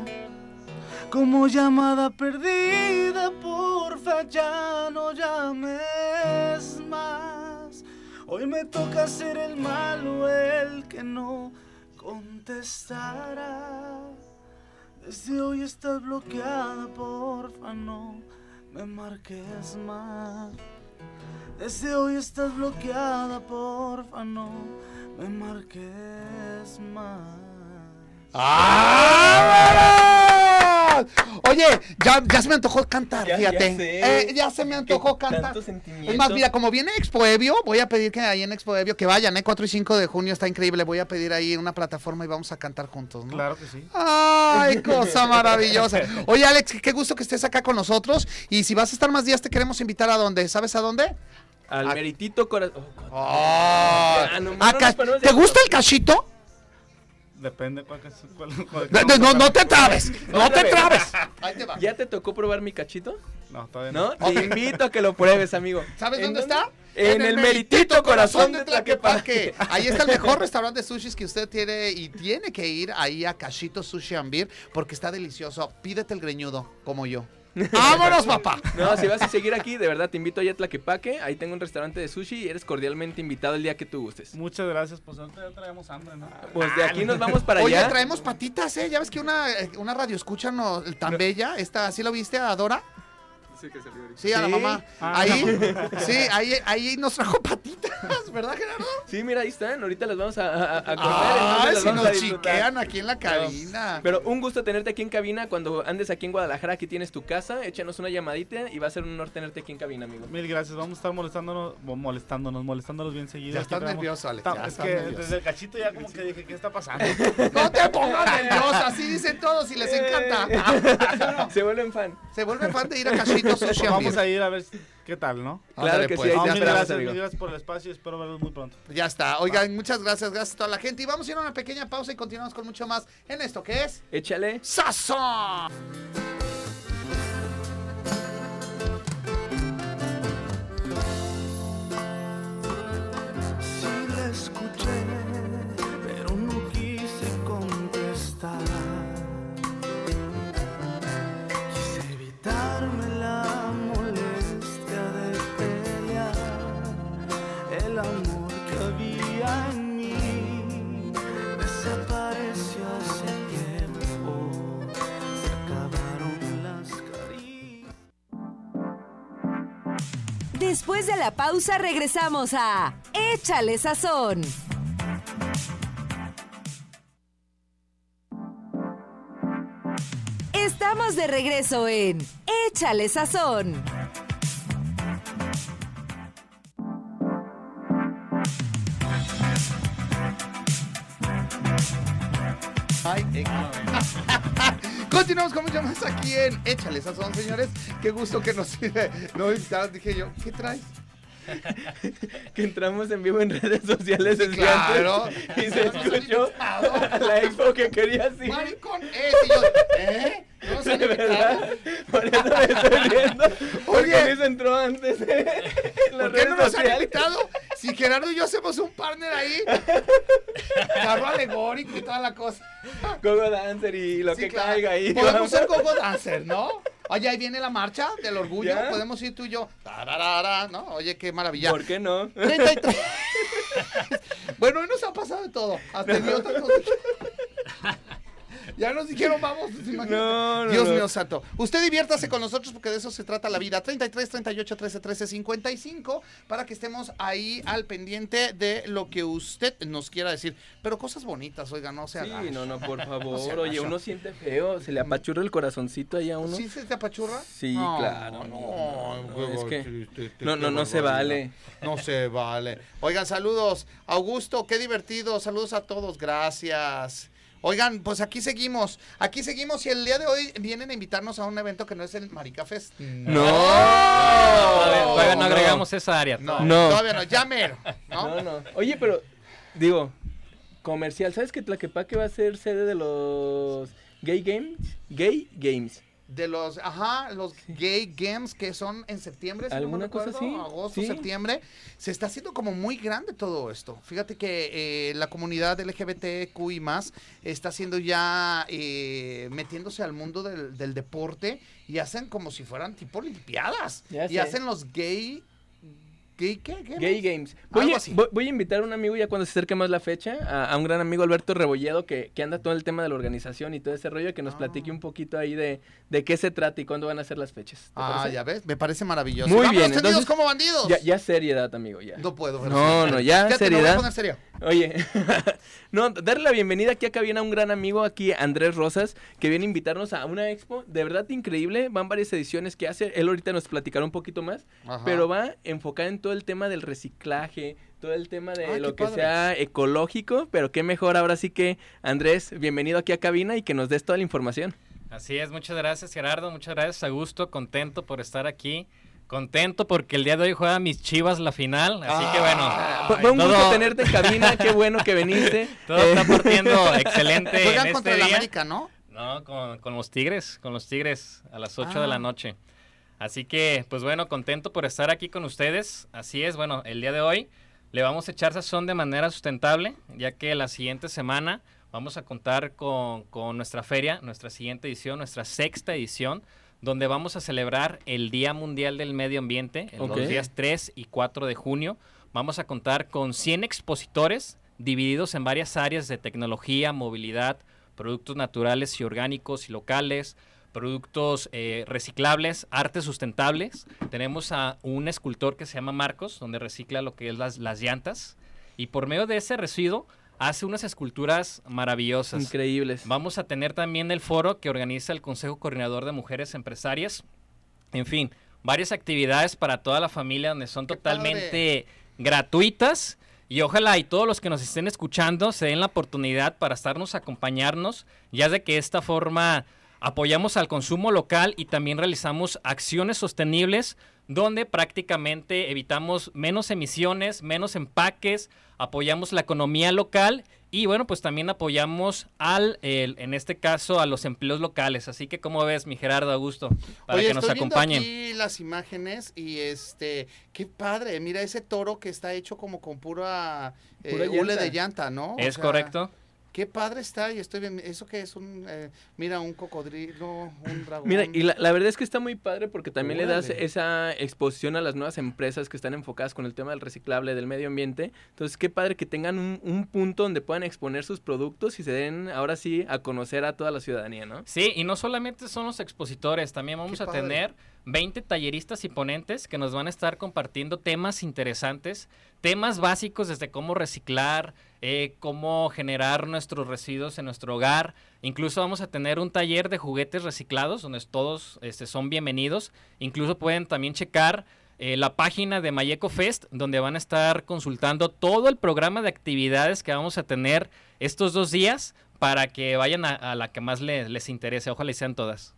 como llamada perdida. Porfa, ya no llames más. Hoy me toca ser el malo, el que no contestará. Desde hoy estás bloqueada, porfa, no me marques más. Desde hoy estás bloqueada, porfa, no me marques más. ¡Ah! Oye, ya, ya se me antojó cantar, Ya- fíjate. ya sé. Eh, ya se me antojó Qué cantar. tanto Es más, mira, como viene Expo Evio, voy a pedir que ahí en Expo Evio, que vayan, ¿eh? 4 y 5 de junio está increíble. Voy a pedir ahí una plataforma y vamos a cantar juntos, ¿no? Claro que sí. Ay, cosa maravillosa. Oye, Alex, qué gusto que estés acá con nosotros. Y si vas a estar más días, te queremos invitar a dónde. ¿Sabes a dónde? Al meritito corazón. Ah, de ¿Te gusta el cachito? Depende cuál, que- cuál- cuál- No, no, no, no te trabes, no te trabes. Ahí te va. ¿Ya te tocó probar mi cachito? No, todavía no. ¿No? Te invito a que lo pruebes, amigo. ¿Sabes ¿En dónde está? En, el meritito corazón de Tlaquepaque. Ahí está el mejor restaurante de sushis que usted tiene y tiene que ir ahí a Cachito Sushi and Beer porque está delicioso. Pídete el greñudo, como yo. ¡Vámonos, papá! No, si vas a seguir aquí, de verdad te invito allá a Tlaquepaque. Ahí tengo un restaurante de sushi y eres cordialmente invitado el día que tú gustes. Muchas gracias, pues ahorita ya traemos hambre, ¿no? Pues de aquí nos vamos para Oye, allá. traemos patitas, ¿eh? Ya ves que una, eh, una radio escucha no, tan bella, esta, ¿sí lo viste, Adora? Sí, a la Sí. mamá. Ah, ahí, sí, ahí, ahí nos trajo patitas, ¿verdad, Gerardo? Sí, mira, ahí están. Ahorita las vamos a, a- a comer. Ay, las si vamos a nos disfrutar. chiquean aquí en la cabina. Pero un gusto tenerte aquí en cabina. Cuando andes aquí en Guadalajara, aquí tienes tu casa. Échanos una llamadita y va a ser un honor tenerte aquí en cabina, amigo. Mil gracias, vamos a estar molestándonos, bo- molestándonos, molestándonos bien seguido. Ya Aquí estás traemos- nervioso, Alex, Ta- ya es estás que nervioso. desde el cachito ya como que dije, ¿qué está pasando? No te pongas nerviosa, así dicen todos y les encanta. Se vuelven fan. Se vuelven fan de ir a Cachito Vamos a ir a ver qué tal, ¿no? Claro Ándale, que pues. sí, ahí te mil gracias, mil gracias por el espacio y espero verlos muy pronto. Ya está. Oigan, muchas gracias, gracias a toda la gente. Y vamos a ir a una pequeña pausa y continuamos con mucho más en esto que es Échale. Sazón. Sí la escuché, pero no quise contestar. Después de la pausa regresamos a Échale Sazón. Estamos de regreso en Échale Sazón. Continuamos con mucho más aquí en Échale Sazón, señores. Qué gusto que nos no invitaron. Dije yo, ¿qué traes? Que entramos en vivo en redes sociales claro. y se escuchó a la expo que quería así. Maricón, eh, y yo, ¿eh? ¿No nos han De invitado? verdad, por eso me estoy Oye. Entró antes las ¿Por qué no nos han invitado? Si Gerardo y yo hacemos un partner ahí. Carro alegórico y toda la cosa. Gogo Dancer y lo Sí, que claro. caiga ahí. Podemos ser gogo dancer, ¿no? Oye, ahí viene la marcha del orgullo. ¿Ya? Podemos ir tú y yo. Tararara, ¿no? Oye, qué maravilla. ¿Por qué no? 33. bueno, hoy nos ha pasado de todo. Hasta idiotas nos Ya nos dijeron, vamos. pues. No, no, Dios mío santo. Usted diviértase con nosotros porque de eso se trata la vida. 33, 38, 13, 13, 55 para que estemos ahí al pendiente de lo que usted nos quiera decir. Pero cosas bonitas, oiga, no se Sí, haga. no, no, por favor. Oye, uno siente feo. Se le apachurra el corazoncito ahí a uno. ¿Sí se te apachurra? Sí, claro, No, no, no, qué es que no, no, no se vale. No se vale. Oigan, saludos. Augusto, qué divertido. Saludos a todos. Gracias. Oigan, pues aquí seguimos. Aquí seguimos y el día de hoy vienen a invitarnos a un evento que no es el Marica Fest. No. Todavía, todavía no no. agregamos esa área. No, No. todavía no. Ya mero. ¿no? No, no. Oye, pero, digo, comercial. ¿Sabes que Tlaquepaque va a ser sede de los Gay Games? Gay Games. De los, ajá, los gay games que son en septiembre, si no me ¿Alguna cosa recuerdo, así? agosto, Sí. septiembre, se está haciendo como muy grande todo esto. Fíjate que eh, la comunidad LGBTQ y más está haciendo ya, eh, metiéndose al mundo del, del deporte y hacen como si fueran tipo olimpiadas. Ya y sé. hacen los gay, gay, ¿qué? ¿Qué? Gay Games. Voy Algo a, así. voy- voy a invitar a un amigo ya cuando se acerque más la fecha, a, a un gran amigo Alberto Rebolledo que, que anda todo el tema de la organización y todo ese rollo, que nos Ah. platique un poquito ahí de, de qué se trata y cuándo van a ser las fechas. ¿Te Ah, parece? ya ves, me parece maravilloso. Muy Vámonos bien, entonces- como bandidos. Ya, ya seriedad, amigo, ya. No puedo. No, no, ya, seriedad. a serio. Oye, no, darle la bienvenida aquí acá viene a un gran amigo aquí, Andrés Rosas, que viene a invitarnos a una expo de verdad increíble. Van varias ediciones que hace. Él ahorita nos platicará un poquito más, Ajá. pero va enfocada en todo el tema del reciclaje, todo el tema de Ay, lo que padre. sea ecológico. Pero qué mejor ahora sí que, Andrés, bienvenido aquí a cabina y que nos des toda la información. Así es, muchas gracias Gerardo, muchas gracias, a gusto, contento por estar aquí, contento porque el día de hoy juega mis chivas la final, así que bueno, Fue, fue un todo- gusto tenerte en cabina, qué bueno que viniste. todo Eh, está partiendo excelente Juegan en contra este el día. América, ¿no? No, con, con los Tigres, con los Tigres a las 8 de Ah. la noche. Así que, pues bueno, contento por estar aquí con ustedes. Así es, bueno, el día de hoy le vamos a echar sazón de manera sustentable, ya que la siguiente semana vamos a contar con, con nuestra feria, nuestra siguiente edición, nuestra sexta edición, donde vamos a celebrar el Día Mundial del Medio Ambiente, en los días 3 y 4 de junio. Vamos a contar con 100 expositores divididos en varias áreas de tecnología, movilidad, productos naturales y orgánicos y locales, productos eh, reciclables, artes sustentables. Tenemos a un escultor que se llama Marcos, donde recicla lo que es las, las llantas. Y por medio de ese residuo hace unas esculturas maravillosas. Increíbles. Vamos a tener también el foro que organiza el Consejo Coordinador de Mujeres Empresarias. En fin, varias actividades para toda la familia donde son ¡Qué totalmente gratuitas. Y ojalá y todos los que nos estén escuchando se den la oportunidad para estarnos acompañarnos, ya de que esta forma apoyamos al consumo local y también realizamos acciones sostenibles donde prácticamente evitamos menos emisiones, menos empaques, apoyamos la economía local y bueno, pues también apoyamos al, el- en este caso, a los empleos locales. Así que, ¿cómo ves, mi Gerardo Augusto? Para Oye, que nos estoy viendo acompañen. aquí las imágenes y este, qué padre, mira ese toro que está hecho como con pura, eh, Pura hule de llanta, ¿no? O ¿Es sea, correcto? Qué padre está y estoy viendo, eso que es un, eh, mira, un cocodrilo, un dragón. Mira, y la, la verdad es que está muy padre porque también le das esa exposición a las nuevas empresas que están enfocadas con el tema del reciclable, del medio ambiente. Entonces, qué padre que tengan un, un punto donde puedan exponer sus productos y se den ahora sí a conocer a toda la ciudadanía, ¿no? Sí, y no solamente son los expositores, también vamos Qué a padre. tener 20 talleristas y ponentes que nos van a estar compartiendo temas interesantes, temas básicos desde cómo reciclar, eh, cómo generar nuestros residuos en nuestro hogar. Incluso vamos a tener un taller de juguetes reciclados donde todos este, son bienvenidos. Incluso pueden también checar eh, la página de Mayeco Fest, donde van a estar consultando todo el programa de actividades que vamos a tener estos dos días para que vayan a, la que más le- les interese. Ojalá sean todas.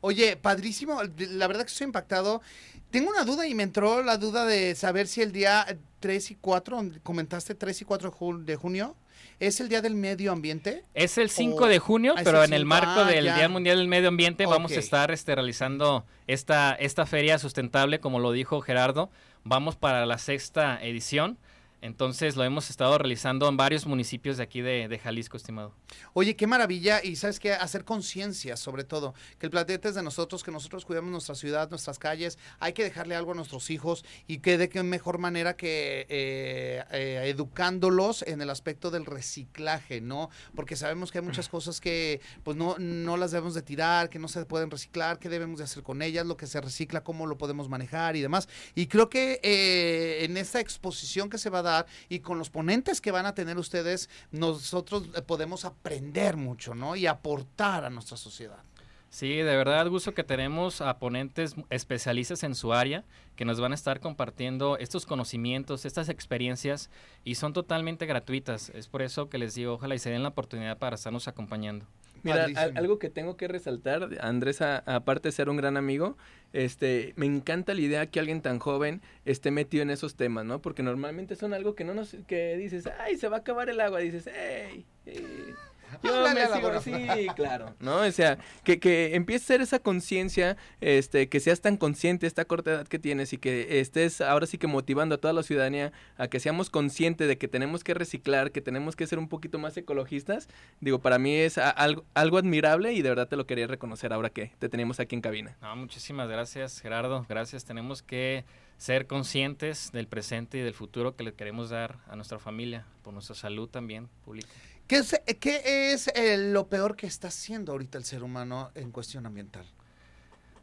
Oye, padrísimo, la verdad que estoy impactado. Tengo una duda y me entró la duda de saber si el día 3 y 4, comentaste 3 y 4 de jun- de junio, ¿es el día del medio ambiente? Es el 5 Oh, de junio, ah, pero el en el 5, marco ah, del ya. Día Mundial del Medio Ambiente vamos a estar este, realizando esta, esta feria sustentable, como lo dijo Gerardo. Vamos para la sexta edición. Entonces lo hemos estado realizando en varios municipios de aquí de, de Jalisco, estimado. Oye, qué maravilla y sabes qué, hacer conciencia sobre todo, que el planeta es de nosotros, que nosotros cuidamos nuestra ciudad, nuestras calles, hay que dejarle algo a nuestros hijos y que de qué mejor manera que eh, eh, educándolos en el aspecto del reciclaje, ¿no? Porque sabemos que hay muchas cosas que pues no, no las debemos de tirar, que no se pueden reciclar, qué debemos de hacer con ellas, lo que se recicla, cómo lo podemos manejar y demás. Y creo que eh, en esta exposición que se va a y con los ponentes que van a tener ustedes, nosotros eh, podemos aprender mucho, ¿no? Y aportar a nuestra sociedad. Sí, de verdad, gusto que tenemos a ponentes especialistas en su área que nos van a estar compartiendo estos conocimientos, estas experiencias y son totalmente gratuitas. Es por eso que les digo, ojalá y se den la oportunidad para estarnos acompañando. Mira, Padrísimo. algo que tengo que resaltar, Andrés, a- aparte de ser un gran amigo, este, me encanta la idea que alguien tan joven esté metido en esos temas, ¿no? Porque normalmente son algo que no nos, que dices, ay, se va a acabar el agua, dices, hey, hey". Yo Háblale me a la sigo, gorra. sí, claro, ¿no? O sea, que, que empiece a ser esa conciencia, este, que seas tan consciente esta corta edad que tienes y que estés ahora sí que motivando a toda la ciudadanía a que seamos conscientes de que tenemos que reciclar, que tenemos que ser un poquito más ecologistas. Digo, para mí es a- algo, algo admirable y de verdad te lo quería reconocer ahora que te tenemos aquí en cabina. No, muchísimas gracias, Gerardo. Gracias. Tenemos que ser conscientes del presente y del futuro que le queremos dar a nuestra familia, por nuestra salud también pública. ¿Qué es, qué es eh, lo peor que está haciendo ahorita el ser humano en cuestión ambiental?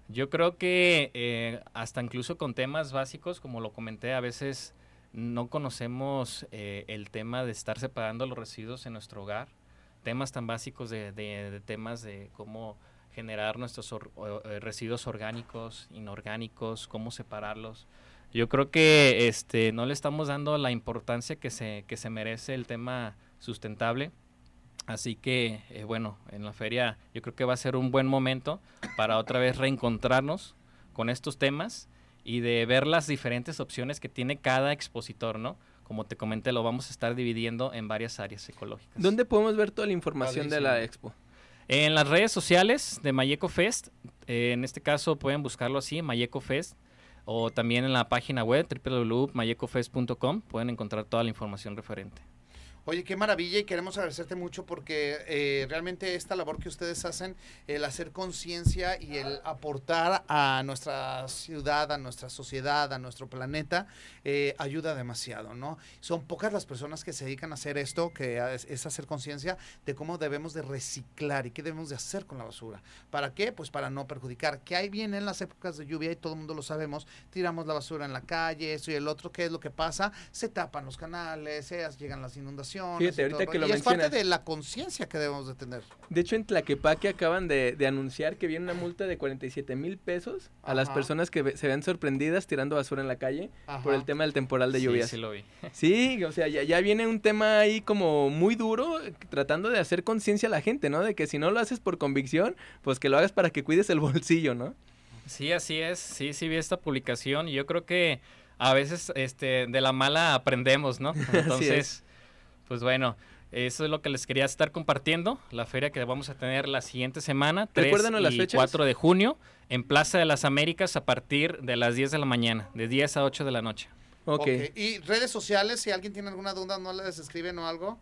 Yo creo que eh, hasta incluso con temas básicos, como lo comenté, a veces no conocemos eh, el tema de estar separando los residuos en nuestro hogar. Temas tan básicos de, de- de temas de cómo generar nuestros or- eh, residuos orgánicos, inorgánicos, cómo separarlos. Yo creo que este, no le estamos dando la importancia que se, que se merece el tema sustentable. Así que, eh, bueno, en la feria yo creo que va a ser un buen momento para otra vez reencontrarnos con estos temas y de ver las diferentes opciones que tiene cada expositor, ¿no? Como te comenté, lo vamos a estar dividiendo en varias áreas ecológicas. ¿Dónde podemos ver toda la información de la expo? En las redes sociales de Mayeco Fest, eh, en este caso pueden buscarlo así, Mayeco Fest, o también en la página web www.mayecofest.com pueden encontrar toda la información referente. Oye, qué maravilla y queremos agradecerte mucho porque eh, realmente esta labor que ustedes hacen, el hacer conciencia y el aportar a nuestra ciudad, a nuestra sociedad, a nuestro planeta, eh, ayuda demasiado, ¿no? Son pocas las personas que se dedican a hacer esto, que es, hacer conciencia de cómo debemos de reciclar y qué debemos de hacer con la basura. ¿Para qué? Pues para no perjudicar. Que ahí vienen las épocas de lluvia y todo el mundo lo sabemos, tiramos la basura en la calle, esto y el otro, ¿qué es lo que pasa? Se tapan los canales, se llegan las inundaciones. Fíjate, y ahorita todo. que lo y es parte de la conciencia que debemos de tener. De hecho, en Tlaquepaque acaban de, de anunciar que viene una multa de 47 mil pesos a las personas que se ven sorprendidas tirando basura en la calle por el tema del temporal de Sí, lluvias. sí lo vi. Sí, o sea, ya, ya viene un tema ahí como muy duro, tratando de hacer conciencia a la gente, ¿no? De que si no lo haces por convicción, pues que lo hagas para que cuides el bolsillo, ¿no? Sí, así es. Sí, sí vi esta publicación y yo creo que a veces este, de la mala aprendemos, ¿no? Entonces, pues bueno, eso es lo que les quería estar compartiendo. La feria que vamos a tener la siguiente semana, 3 Recuérdanos las y fechas. 4 de junio, en Plaza de las Américas a partir de las 10 de la mañana, de 10 a 8 de la noche. Ok. Ok. Y redes sociales, si alguien tiene alguna duda, no les escriben o algo.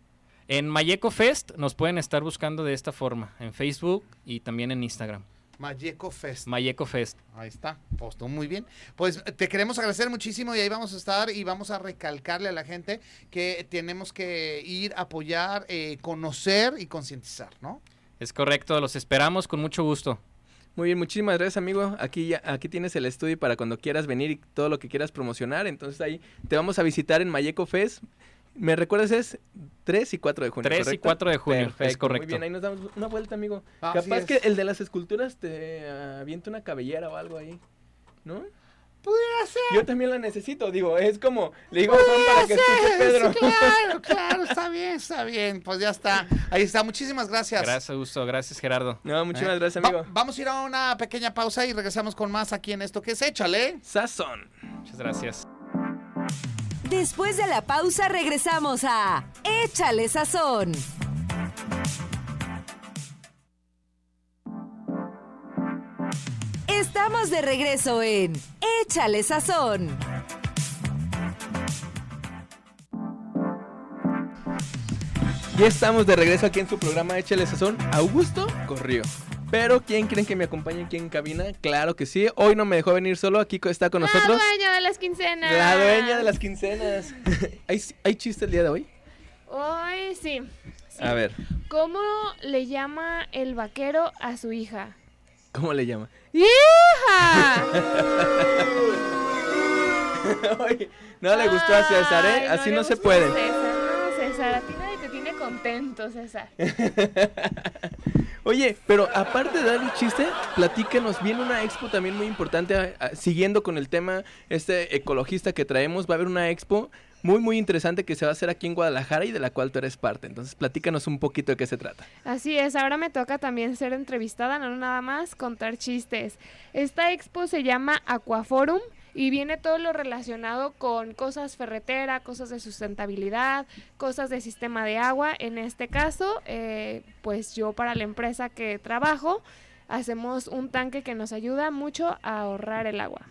En Mayeco Fest nos pueden estar buscando de esta forma, en Facebook y también en Instagram. Mayeco Fest. Mayeco Fest. Ahí está, postó muy bien. Pues te queremos agradecer muchísimo y ahí vamos a estar y vamos a recalcarle a la gente que tenemos que ir, apoyar, eh, conocer y concientizar, ¿no? Es correcto, los esperamos con mucho gusto. Muy bien, muchísimas gracias, amigo. Aquí ya, aquí tienes el estudio para cuando quieras venir y todo lo que quieras promocionar. Entonces ahí te vamos a visitar en Mayeco Fest. ¿Me recuerdas? Es 3 y 4 de junio. 3 y ¿correcto? 4 de junio, es correcto. Muy bien, ahí nos damos una vuelta, amigo. Así Capaz es. que el de las esculturas te ah, avienta una cabellera o algo ahí. ¿No? Pudiera ser. Yo también la necesito, digo, es como, le digo a Juan para que escuche Pedro. Sí, claro, claro, está bien, está bien. Pues ya está. Ahí está, muchísimas gracias. Gracias, Gusto. Gracias, Gerardo. No, muchísimas Eh, gracias, va- amigo. vamos a ir a una pequeña pausa y regresamos con más aquí en esto que es Échale. Sazón. Muchas gracias. Después de la pausa regresamos a Échale Sazón. Estamos de regreso en Échale Sazón. Ya estamos de regreso aquí en su programa Échale Sazón. Augusto corrió. Pero ¿quién creen que me acompañe aquí en cabina? Claro que sí. Hoy no me dejó venir solo. Aquí está con nosotros. La dueña de las quincenas. La dueña de las quincenas. ¿Hay, ¿Hay chiste el día de hoy? Hoy sí. sí. A ver, ¿Cómo le llama el vaquero a su hija? ¿cómo le llama? ¡Hija! No le gustó a César, ¿eh? Ay, Así le no se gustó puede. a César, no, César, a ti nadie te tiene contento, César. Oye, pero aparte de dar el chiste, platícanos, viene una expo también muy importante, a- a- siguiendo con el tema este ecologista que traemos, va a haber una expo muy muy interesante que se va a hacer aquí en Guadalajara y de la cual tú eres parte. Entonces, platícanos un poquito de qué se trata. Así es, ahora me toca también ser entrevistada, no nada más contar chistes. Esta expo se llama Aquaforum y viene todo lo relacionado con cosas ferretera, cosas de sustentabilidad, cosas de sistema de agua. En este caso, eh, pues yo para la empresa que trabajo, hacemos un tanque que nos ayuda mucho a ahorrar el agua.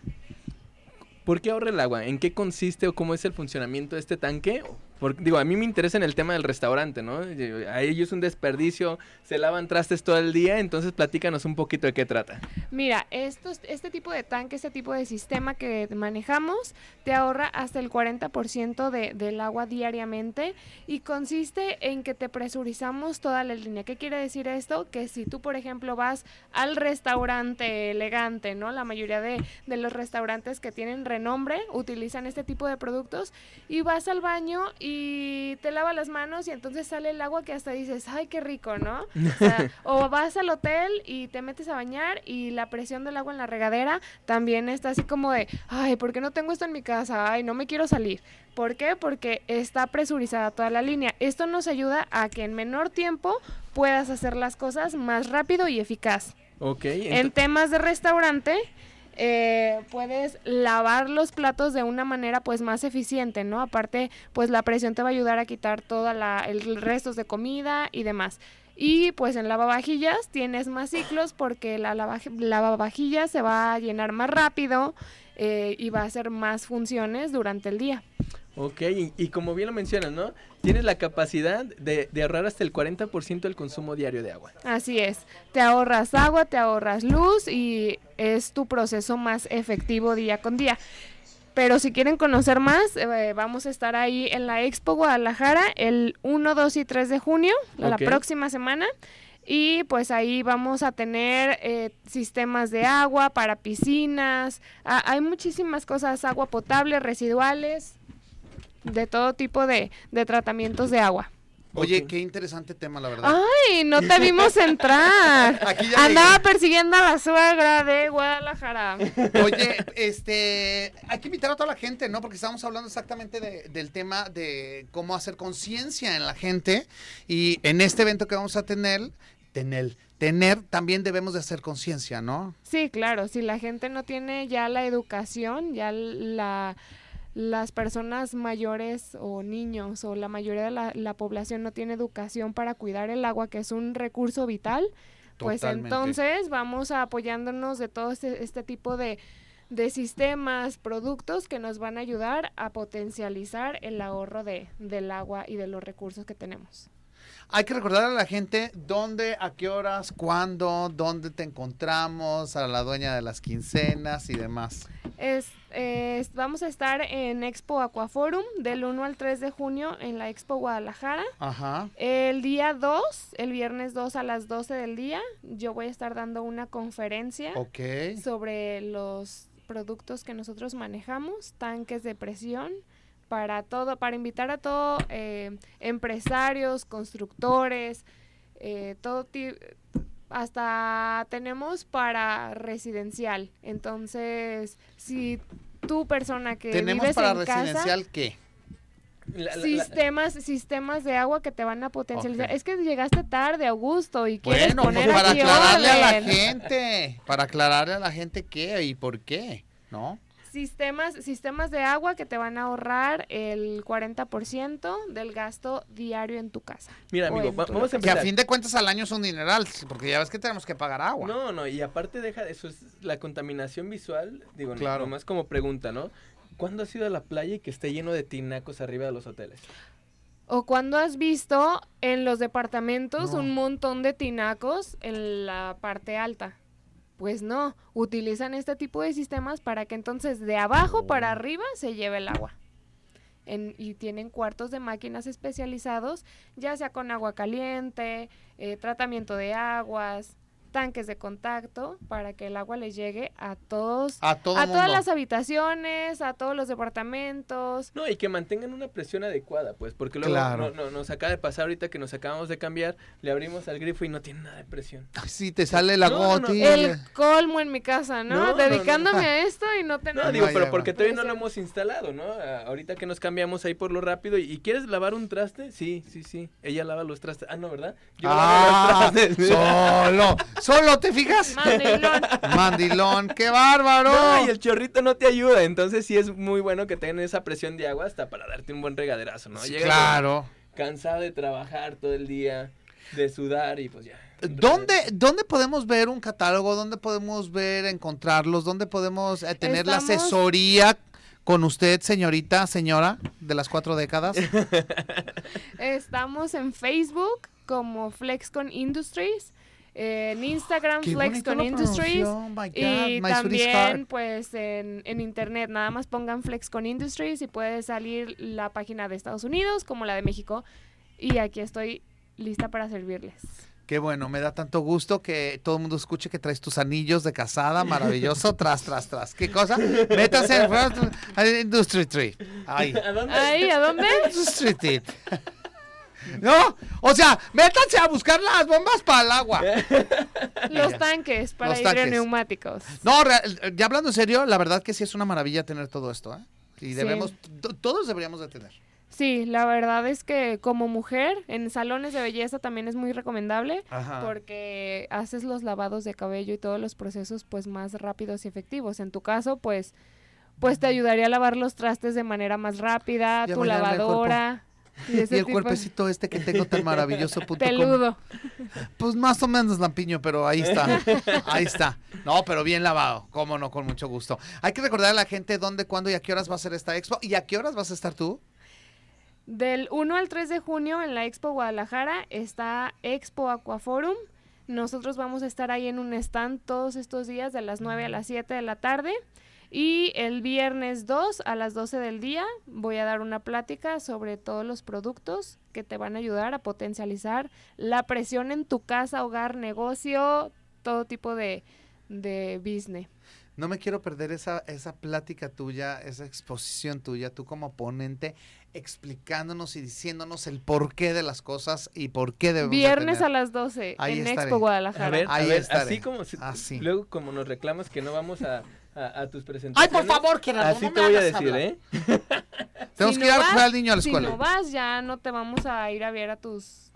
¿Por qué ahorra el agua? ¿En qué consiste o cómo es el funcionamiento de este tanque? Porque, digo, a mí me interesa en el tema del restaurante, ¿no? A ellos un desperdicio, se lavan trastes todo el día, entonces platícanos un poquito de qué trata. Mira, estos, este tipo de tanque, este tipo de sistema que manejamos, te ahorra hasta el 40% de, del agua diariamente y consiste en que te presurizamos toda la línea. ¿Qué quiere decir esto? Que si tú, por ejemplo, vas al restaurante elegante, ¿no? La mayoría de, de los restaurantes que tienen renombre utilizan este tipo de productos y vas al baño y y te lava las manos y entonces sale el agua que hasta dices, ay, qué rico, ¿no? O, sea, o, vas al hotel y te metes a bañar y la presión del agua en la regadera también está así como de, ay, ¿por qué no tengo esto en mi casa? Ay, no me quiero salir. ¿Por qué? Porque está presurizada toda la línea. Esto nos ayuda a que en menor tiempo puedas hacer las cosas más rápido y eficaz. Ok. En temas de restaurante, eh, puedes lavar los platos de una manera pues más eficiente, ¿no? Aparte, pues la presión te va a ayudar a quitar toda la el restos de comida y demás. Y pues en lavavajillas tienes más ciclos porque la lavavajilla se va a llenar más rápido eh, y va a hacer más funciones durante el día. Ok, y, como bien lo mencionas, ¿no? Tienes la capacidad de, de ahorrar hasta el 40% del consumo diario de agua. Así es, te ahorras agua, te ahorras luz y es tu proceso más efectivo día con día. Pero si quieren conocer más, eh, vamos a estar ahí en la Expo Guadalajara el 1, 2 y 3 de junio, la próxima semana. Y pues ahí vamos a tener eh, sistemas de agua para piscinas. Ah, hay muchísimas cosas, agua potable, residuales de todo tipo de, de tratamientos de agua. Oye, qué interesante tema, la verdad. Ay, no te vimos entrar. Andaba persiguiendo a la suegra de Guadalajara. Oye, este, hay que invitar a toda la gente, ¿no? Porque estamos hablando exactamente de, del tema de cómo hacer conciencia en la gente. Y en este evento que vamos a tener, tener, tener, también debemos de hacer conciencia, ¿no? Sí, claro. Si la gente no tiene ya la educación, ya la las personas mayores o niños o la mayoría de la, población no tiene educación para cuidar el agua, que es un recurso vital, pues entonces vamos apoyándonos de todo este, este tipo de, de, sistemas, productos que nos van a ayudar a potencializar el ahorro de, del agua y de los recursos que tenemos. Hay que recordar a la gente dónde, a qué horas, cuándo, dónde te encontramos, a la dueña de las quincenas y demás. Es, vamos a estar en Expo Aquaforum del 1 al 3 de junio en la Expo Guadalajara. Ajá. El día 2, el viernes 2 a las 12 del día, yo voy a estar dando una conferencia sobre los productos que nosotros manejamos, tanques de presión, para todo, para invitar a todos eh, empresarios, constructores, eh, todo hasta tenemos para residencial. Entonces, si tu persona que ¿Tenemos vives para en residencial casa, qué? sistemas sistemas de agua que te van a potencializar. Es que llegaste tarde, Augusto, y quieres bueno, poner pues para aquí aclararle a la gente, para aclararle a la gente qué y por qué, ¿no? Sistemas, sistemas de agua que te van a ahorrar el 40% del gasto diario en tu casa. Mira, amigo, va- vamos a Que empezar. a fin de cuentas al año es un dineral, porque ya ves que tenemos que pagar agua. No, no, y aparte deja de eso, es la contaminación visual, digo, Claro. nomás como pregunta, ¿no? ¿Cuándo has ido a la playa y que esté lleno de tinacos arriba de los hoteles? O cuando has visto en los departamentos No. un montón de tinacos en la parte alta. Pues no, utilizan este tipo de sistemas para que entonces de abajo para arriba se lleve el agua. En- y tienen cuartos de máquinas especializados, ya sea con agua caliente, eh, tratamiento de aguas, tanques de contacto, para que el agua les llegue a todos, A todo a todas las habitaciones, a todos los departamentos. No, y que mantengan una presión adecuada, pues, porque luego Claro. no- no- nos acaba de pasar ahorita que nos acabamos de cambiar, le abrimos al grifo y no tiene nada de presión. Sí, te sale la No, no, no. El colmo en mi casa, ¿no? No, no, Dedicándome no. a esto y no No, tener... digo, hay pero porque todavía no lo hemos instalado, ¿no? Ah, ahorita que nos cambiamos ahí por lo rápido, ¿y quieres lavar un traste? Sí, sí, sí. Ella lava los trastes. Ah, no, ¿verdad? Yo Ah, lavo los trastes. solo, ¿Solo te fijas? Mandilón. Mandilón, qué bárbaro. No, y el chorrito no te ayuda, entonces sí es muy bueno que tengan esa presión de agua hasta para darte un buen regaderazo, ¿no? Sí, claro. cansado de trabajar todo el día, de sudar y pues ya. ¿Dónde, ¿Dónde podemos ver un catálogo? ¿Dónde podemos ver, encontrarlos? ¿Dónde podemos eh, tener la asesoría con usted, señorita, señora, de las cuatro décadas? Estamos en Facebook como Flexcon Industries, en Instagram Qué Flexcon lo Industries pronunció, my God, y también pues en, en internet nada más pongan Flexcon Industries y puede salir la página de Estados Unidos como la de México y aquí estoy lista para servirles. Qué bueno, me da tanto gusto que todo el mundo escuche que traes tus anillos de casada, maravilloso, tras, tras, tras. ¿Qué cosa? Métase en Industry Tree. Ay, ¿A dónde? ¿Ahí? ¿A dónde? Industry Tree. No, o sea, métanse a buscar las bombas para el agua. Los tanques para Los tanques. hidroneumáticos. No, real- ya hablando en serio, la verdad que sí es una maravilla tener todo esto, ¿eh? Y debemos, to- todos deberíamos de tener. Sí, la verdad es que como mujer en salones de belleza también es muy recomendable Ajá. porque haces los lavados de cabello y todos los procesos pues más rápidos y efectivos. En tu caso pues pues te ayudaría a lavar los trastes de manera más rápida, Ya tu el lavadora y el cuerpecito este que tengo tan maravilloso. peludo. Pues más o menos lampiño, pero ahí está. Ahí está. No, pero bien lavado. Cómo no, con mucho gusto. Hay que recordar a la gente dónde, cuándo y a qué horas va a ser esta expo. ¿Y a qué horas vas a estar tú? Del 1 al 3 de junio en la Expo Guadalajara está Expo Aquaforum. Nosotros vamos a estar ahí en un stand todos estos días de las 9 a las 7 de la tarde. Y el viernes 2 a las 12 del día voy a dar una plática sobre todos los productos que te van a ayudar a potencializar la presión en tu casa, hogar, negocio, todo tipo de, de business. No me quiero perder esa, esa plática tuya, esa exposición tuya, tú como ponente, explicándonos y diciéndonos el porqué de las cosas y por qué debemos de Viernes tener. a las 12 Ahí en estaré. Expo A Guadalajara. a Ahí ver, estaré. así como si- Así. luego como nos reclamas que no vamos a, a, a tus Ay, presentaciones. por favor, Gerardo, Así no te me voy a decir, hablar. ¿eh? Tenemos Si que no ir a vas- al niño a la Si escuela. no vas, ya no te vamos a ir a ver a tus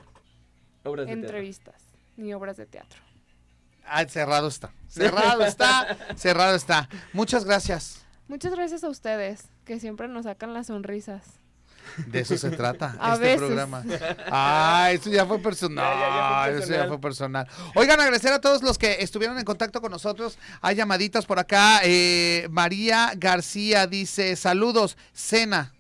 Obras de teatro. entrevistas ni obras de teatro. Ah, cerrado está. Cerrado está. cerrado está. Muchas gracias. Muchas gracias a ustedes, que siempre nos sacan las sonrisas. De eso se trata A este veces. programa. Ah, eso ya fue personal. Ya, ya, ya fue Eso ya fue personal. Oigan, agradecer a todos los que estuvieron en contacto con nosotros. Hay llamaditas por acá. Eh, María García dice: Saludos, cena.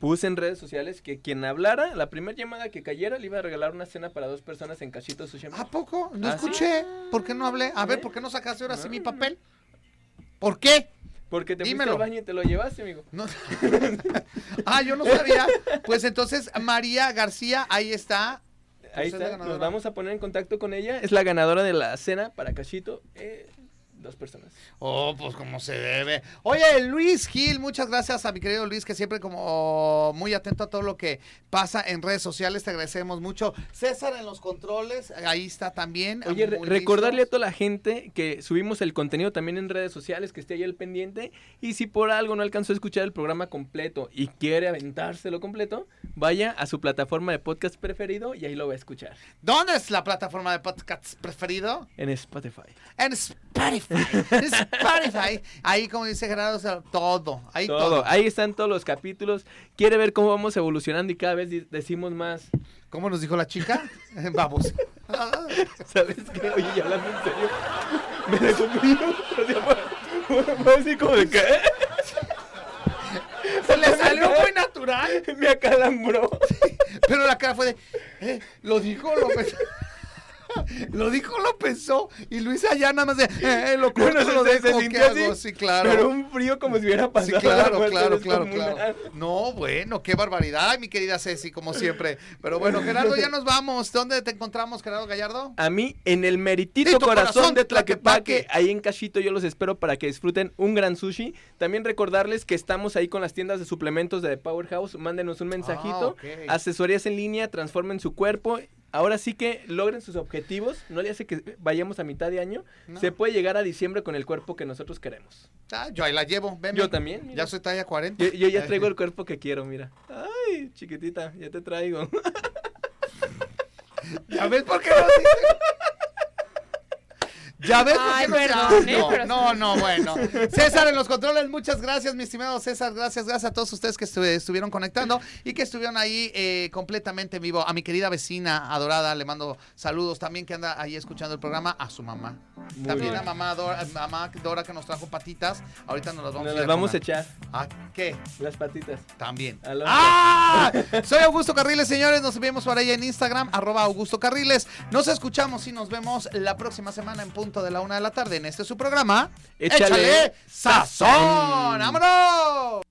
Puse en redes sociales que quien hablara, la primera llamada que cayera, le iba a regalar una cena para dos personas en Cachito Sushi. ¿A poco? No ¿Ah, sí? escuché. ¿Por qué no hablé? A ver. ¿por qué no sacaste ahora sí mi papel? ¿Por qué? Porque te Dímelo. fuiste al baño y te lo llevaste, amigo. No. ah, yo no sabía. Pues entonces, María García, ahí está. Ahí está, nos vamos a poner en contacto con ella. Es la ganadora de la cena para Cachito. Eh, dos personas. Oh, pues como se debe. Oye, Luis Gil, muchas gracias a mi querido Luis, que siempre como muy atento a todo lo que pasa en redes sociales, te agradecemos mucho. César en los controles, ahí está también. Oye, re- recordarle a toda la gente que subimos el contenido también en redes sociales, que esté ahí al pendiente. Y si por algo no alcanzó a escuchar el programa completo y quiere aventárselo completo, vaya a su plataforma de podcast preferido y ahí lo va a escuchar. ¿Dónde es la plataforma de podcast preferido? En Spotify. En Spotify. Spotify. Ahí, como dice Gerardo, o sea, todo. Ahí todo. Todo. Ahí están todos los capítulos. Quiere ver cómo vamos evolucionando y cada vez decimos más. ¿Cómo nos dijo la chica? Vamos. ¿Sabes qué? Oye, y hablando en serio, me dejó frío. O así como de que Se le salió muy natural. me acalambró. Pero la cara fue de, eh, lo dijo, lo pensó. Lo dijo, lo pensó. Y Luis allá nada más de, eh, lo corto, Bueno, se- lo se- se dejo, ¿qué sintió hago? así, Sí, claro. Pero un frío como si hubiera Sí, pasado. la claro, claro, claro, claro. No, bueno, qué barbaridad, mi querida Ceci, como siempre. Pero bueno, Gerardo, ya nos vamos. ¿Dónde te encontramos, Gerardo Gallardo? A mí, en el meritito Tito corazón, corazón de Tlaquepaque. Tlaquepaque, ahí en Cachito, yo los espero para que disfruten un gran sushi. También recordarles que estamos ahí con las tiendas de suplementos de The Powerhouse. Mándenos un mensajito. Ah. Asesorías en línea, transformen su cuerpo. Ahora sí que logren sus objetivos. No le hace que vayamos a mitad de año. No. Se puede llegar a diciembre con el cuerpo que nosotros queremos. Ah, yo ahí la llevo, ven. Yo también. mira. Ya soy talla 40. Yo, yo ya traigo el cuerpo que quiero, mira. Ay, chiquitita, ya te traigo. ¿Ya ves por qué no? Ya ves Ay, perdón, ¿eh? no, Pero- no, no, bueno. César en los controles, muchas gracias, mi estimado César. Gracias, gracias a todos ustedes que estu- estuvieron conectando y que estuvieron ahí eh, completamente en vivo. A mi querida vecina adorada, le mando saludos también que anda ahí escuchando el programa. A su mamá. también bien. a mamá Dora, mamá Dora que nos trajo patitas. Ahorita nos las vamos Nos a las vamos a echar, ¿A qué? las patitas. También. ¡Ah! Soy Augusto Carriles, señores. Nos vemos por ahí en Instagram, arroba Augusto Carriles. Nos escuchamos y nos vemos la próxima semana en punto de la una de la tarde en este su programa. Échale sazón! ¡Vámonos!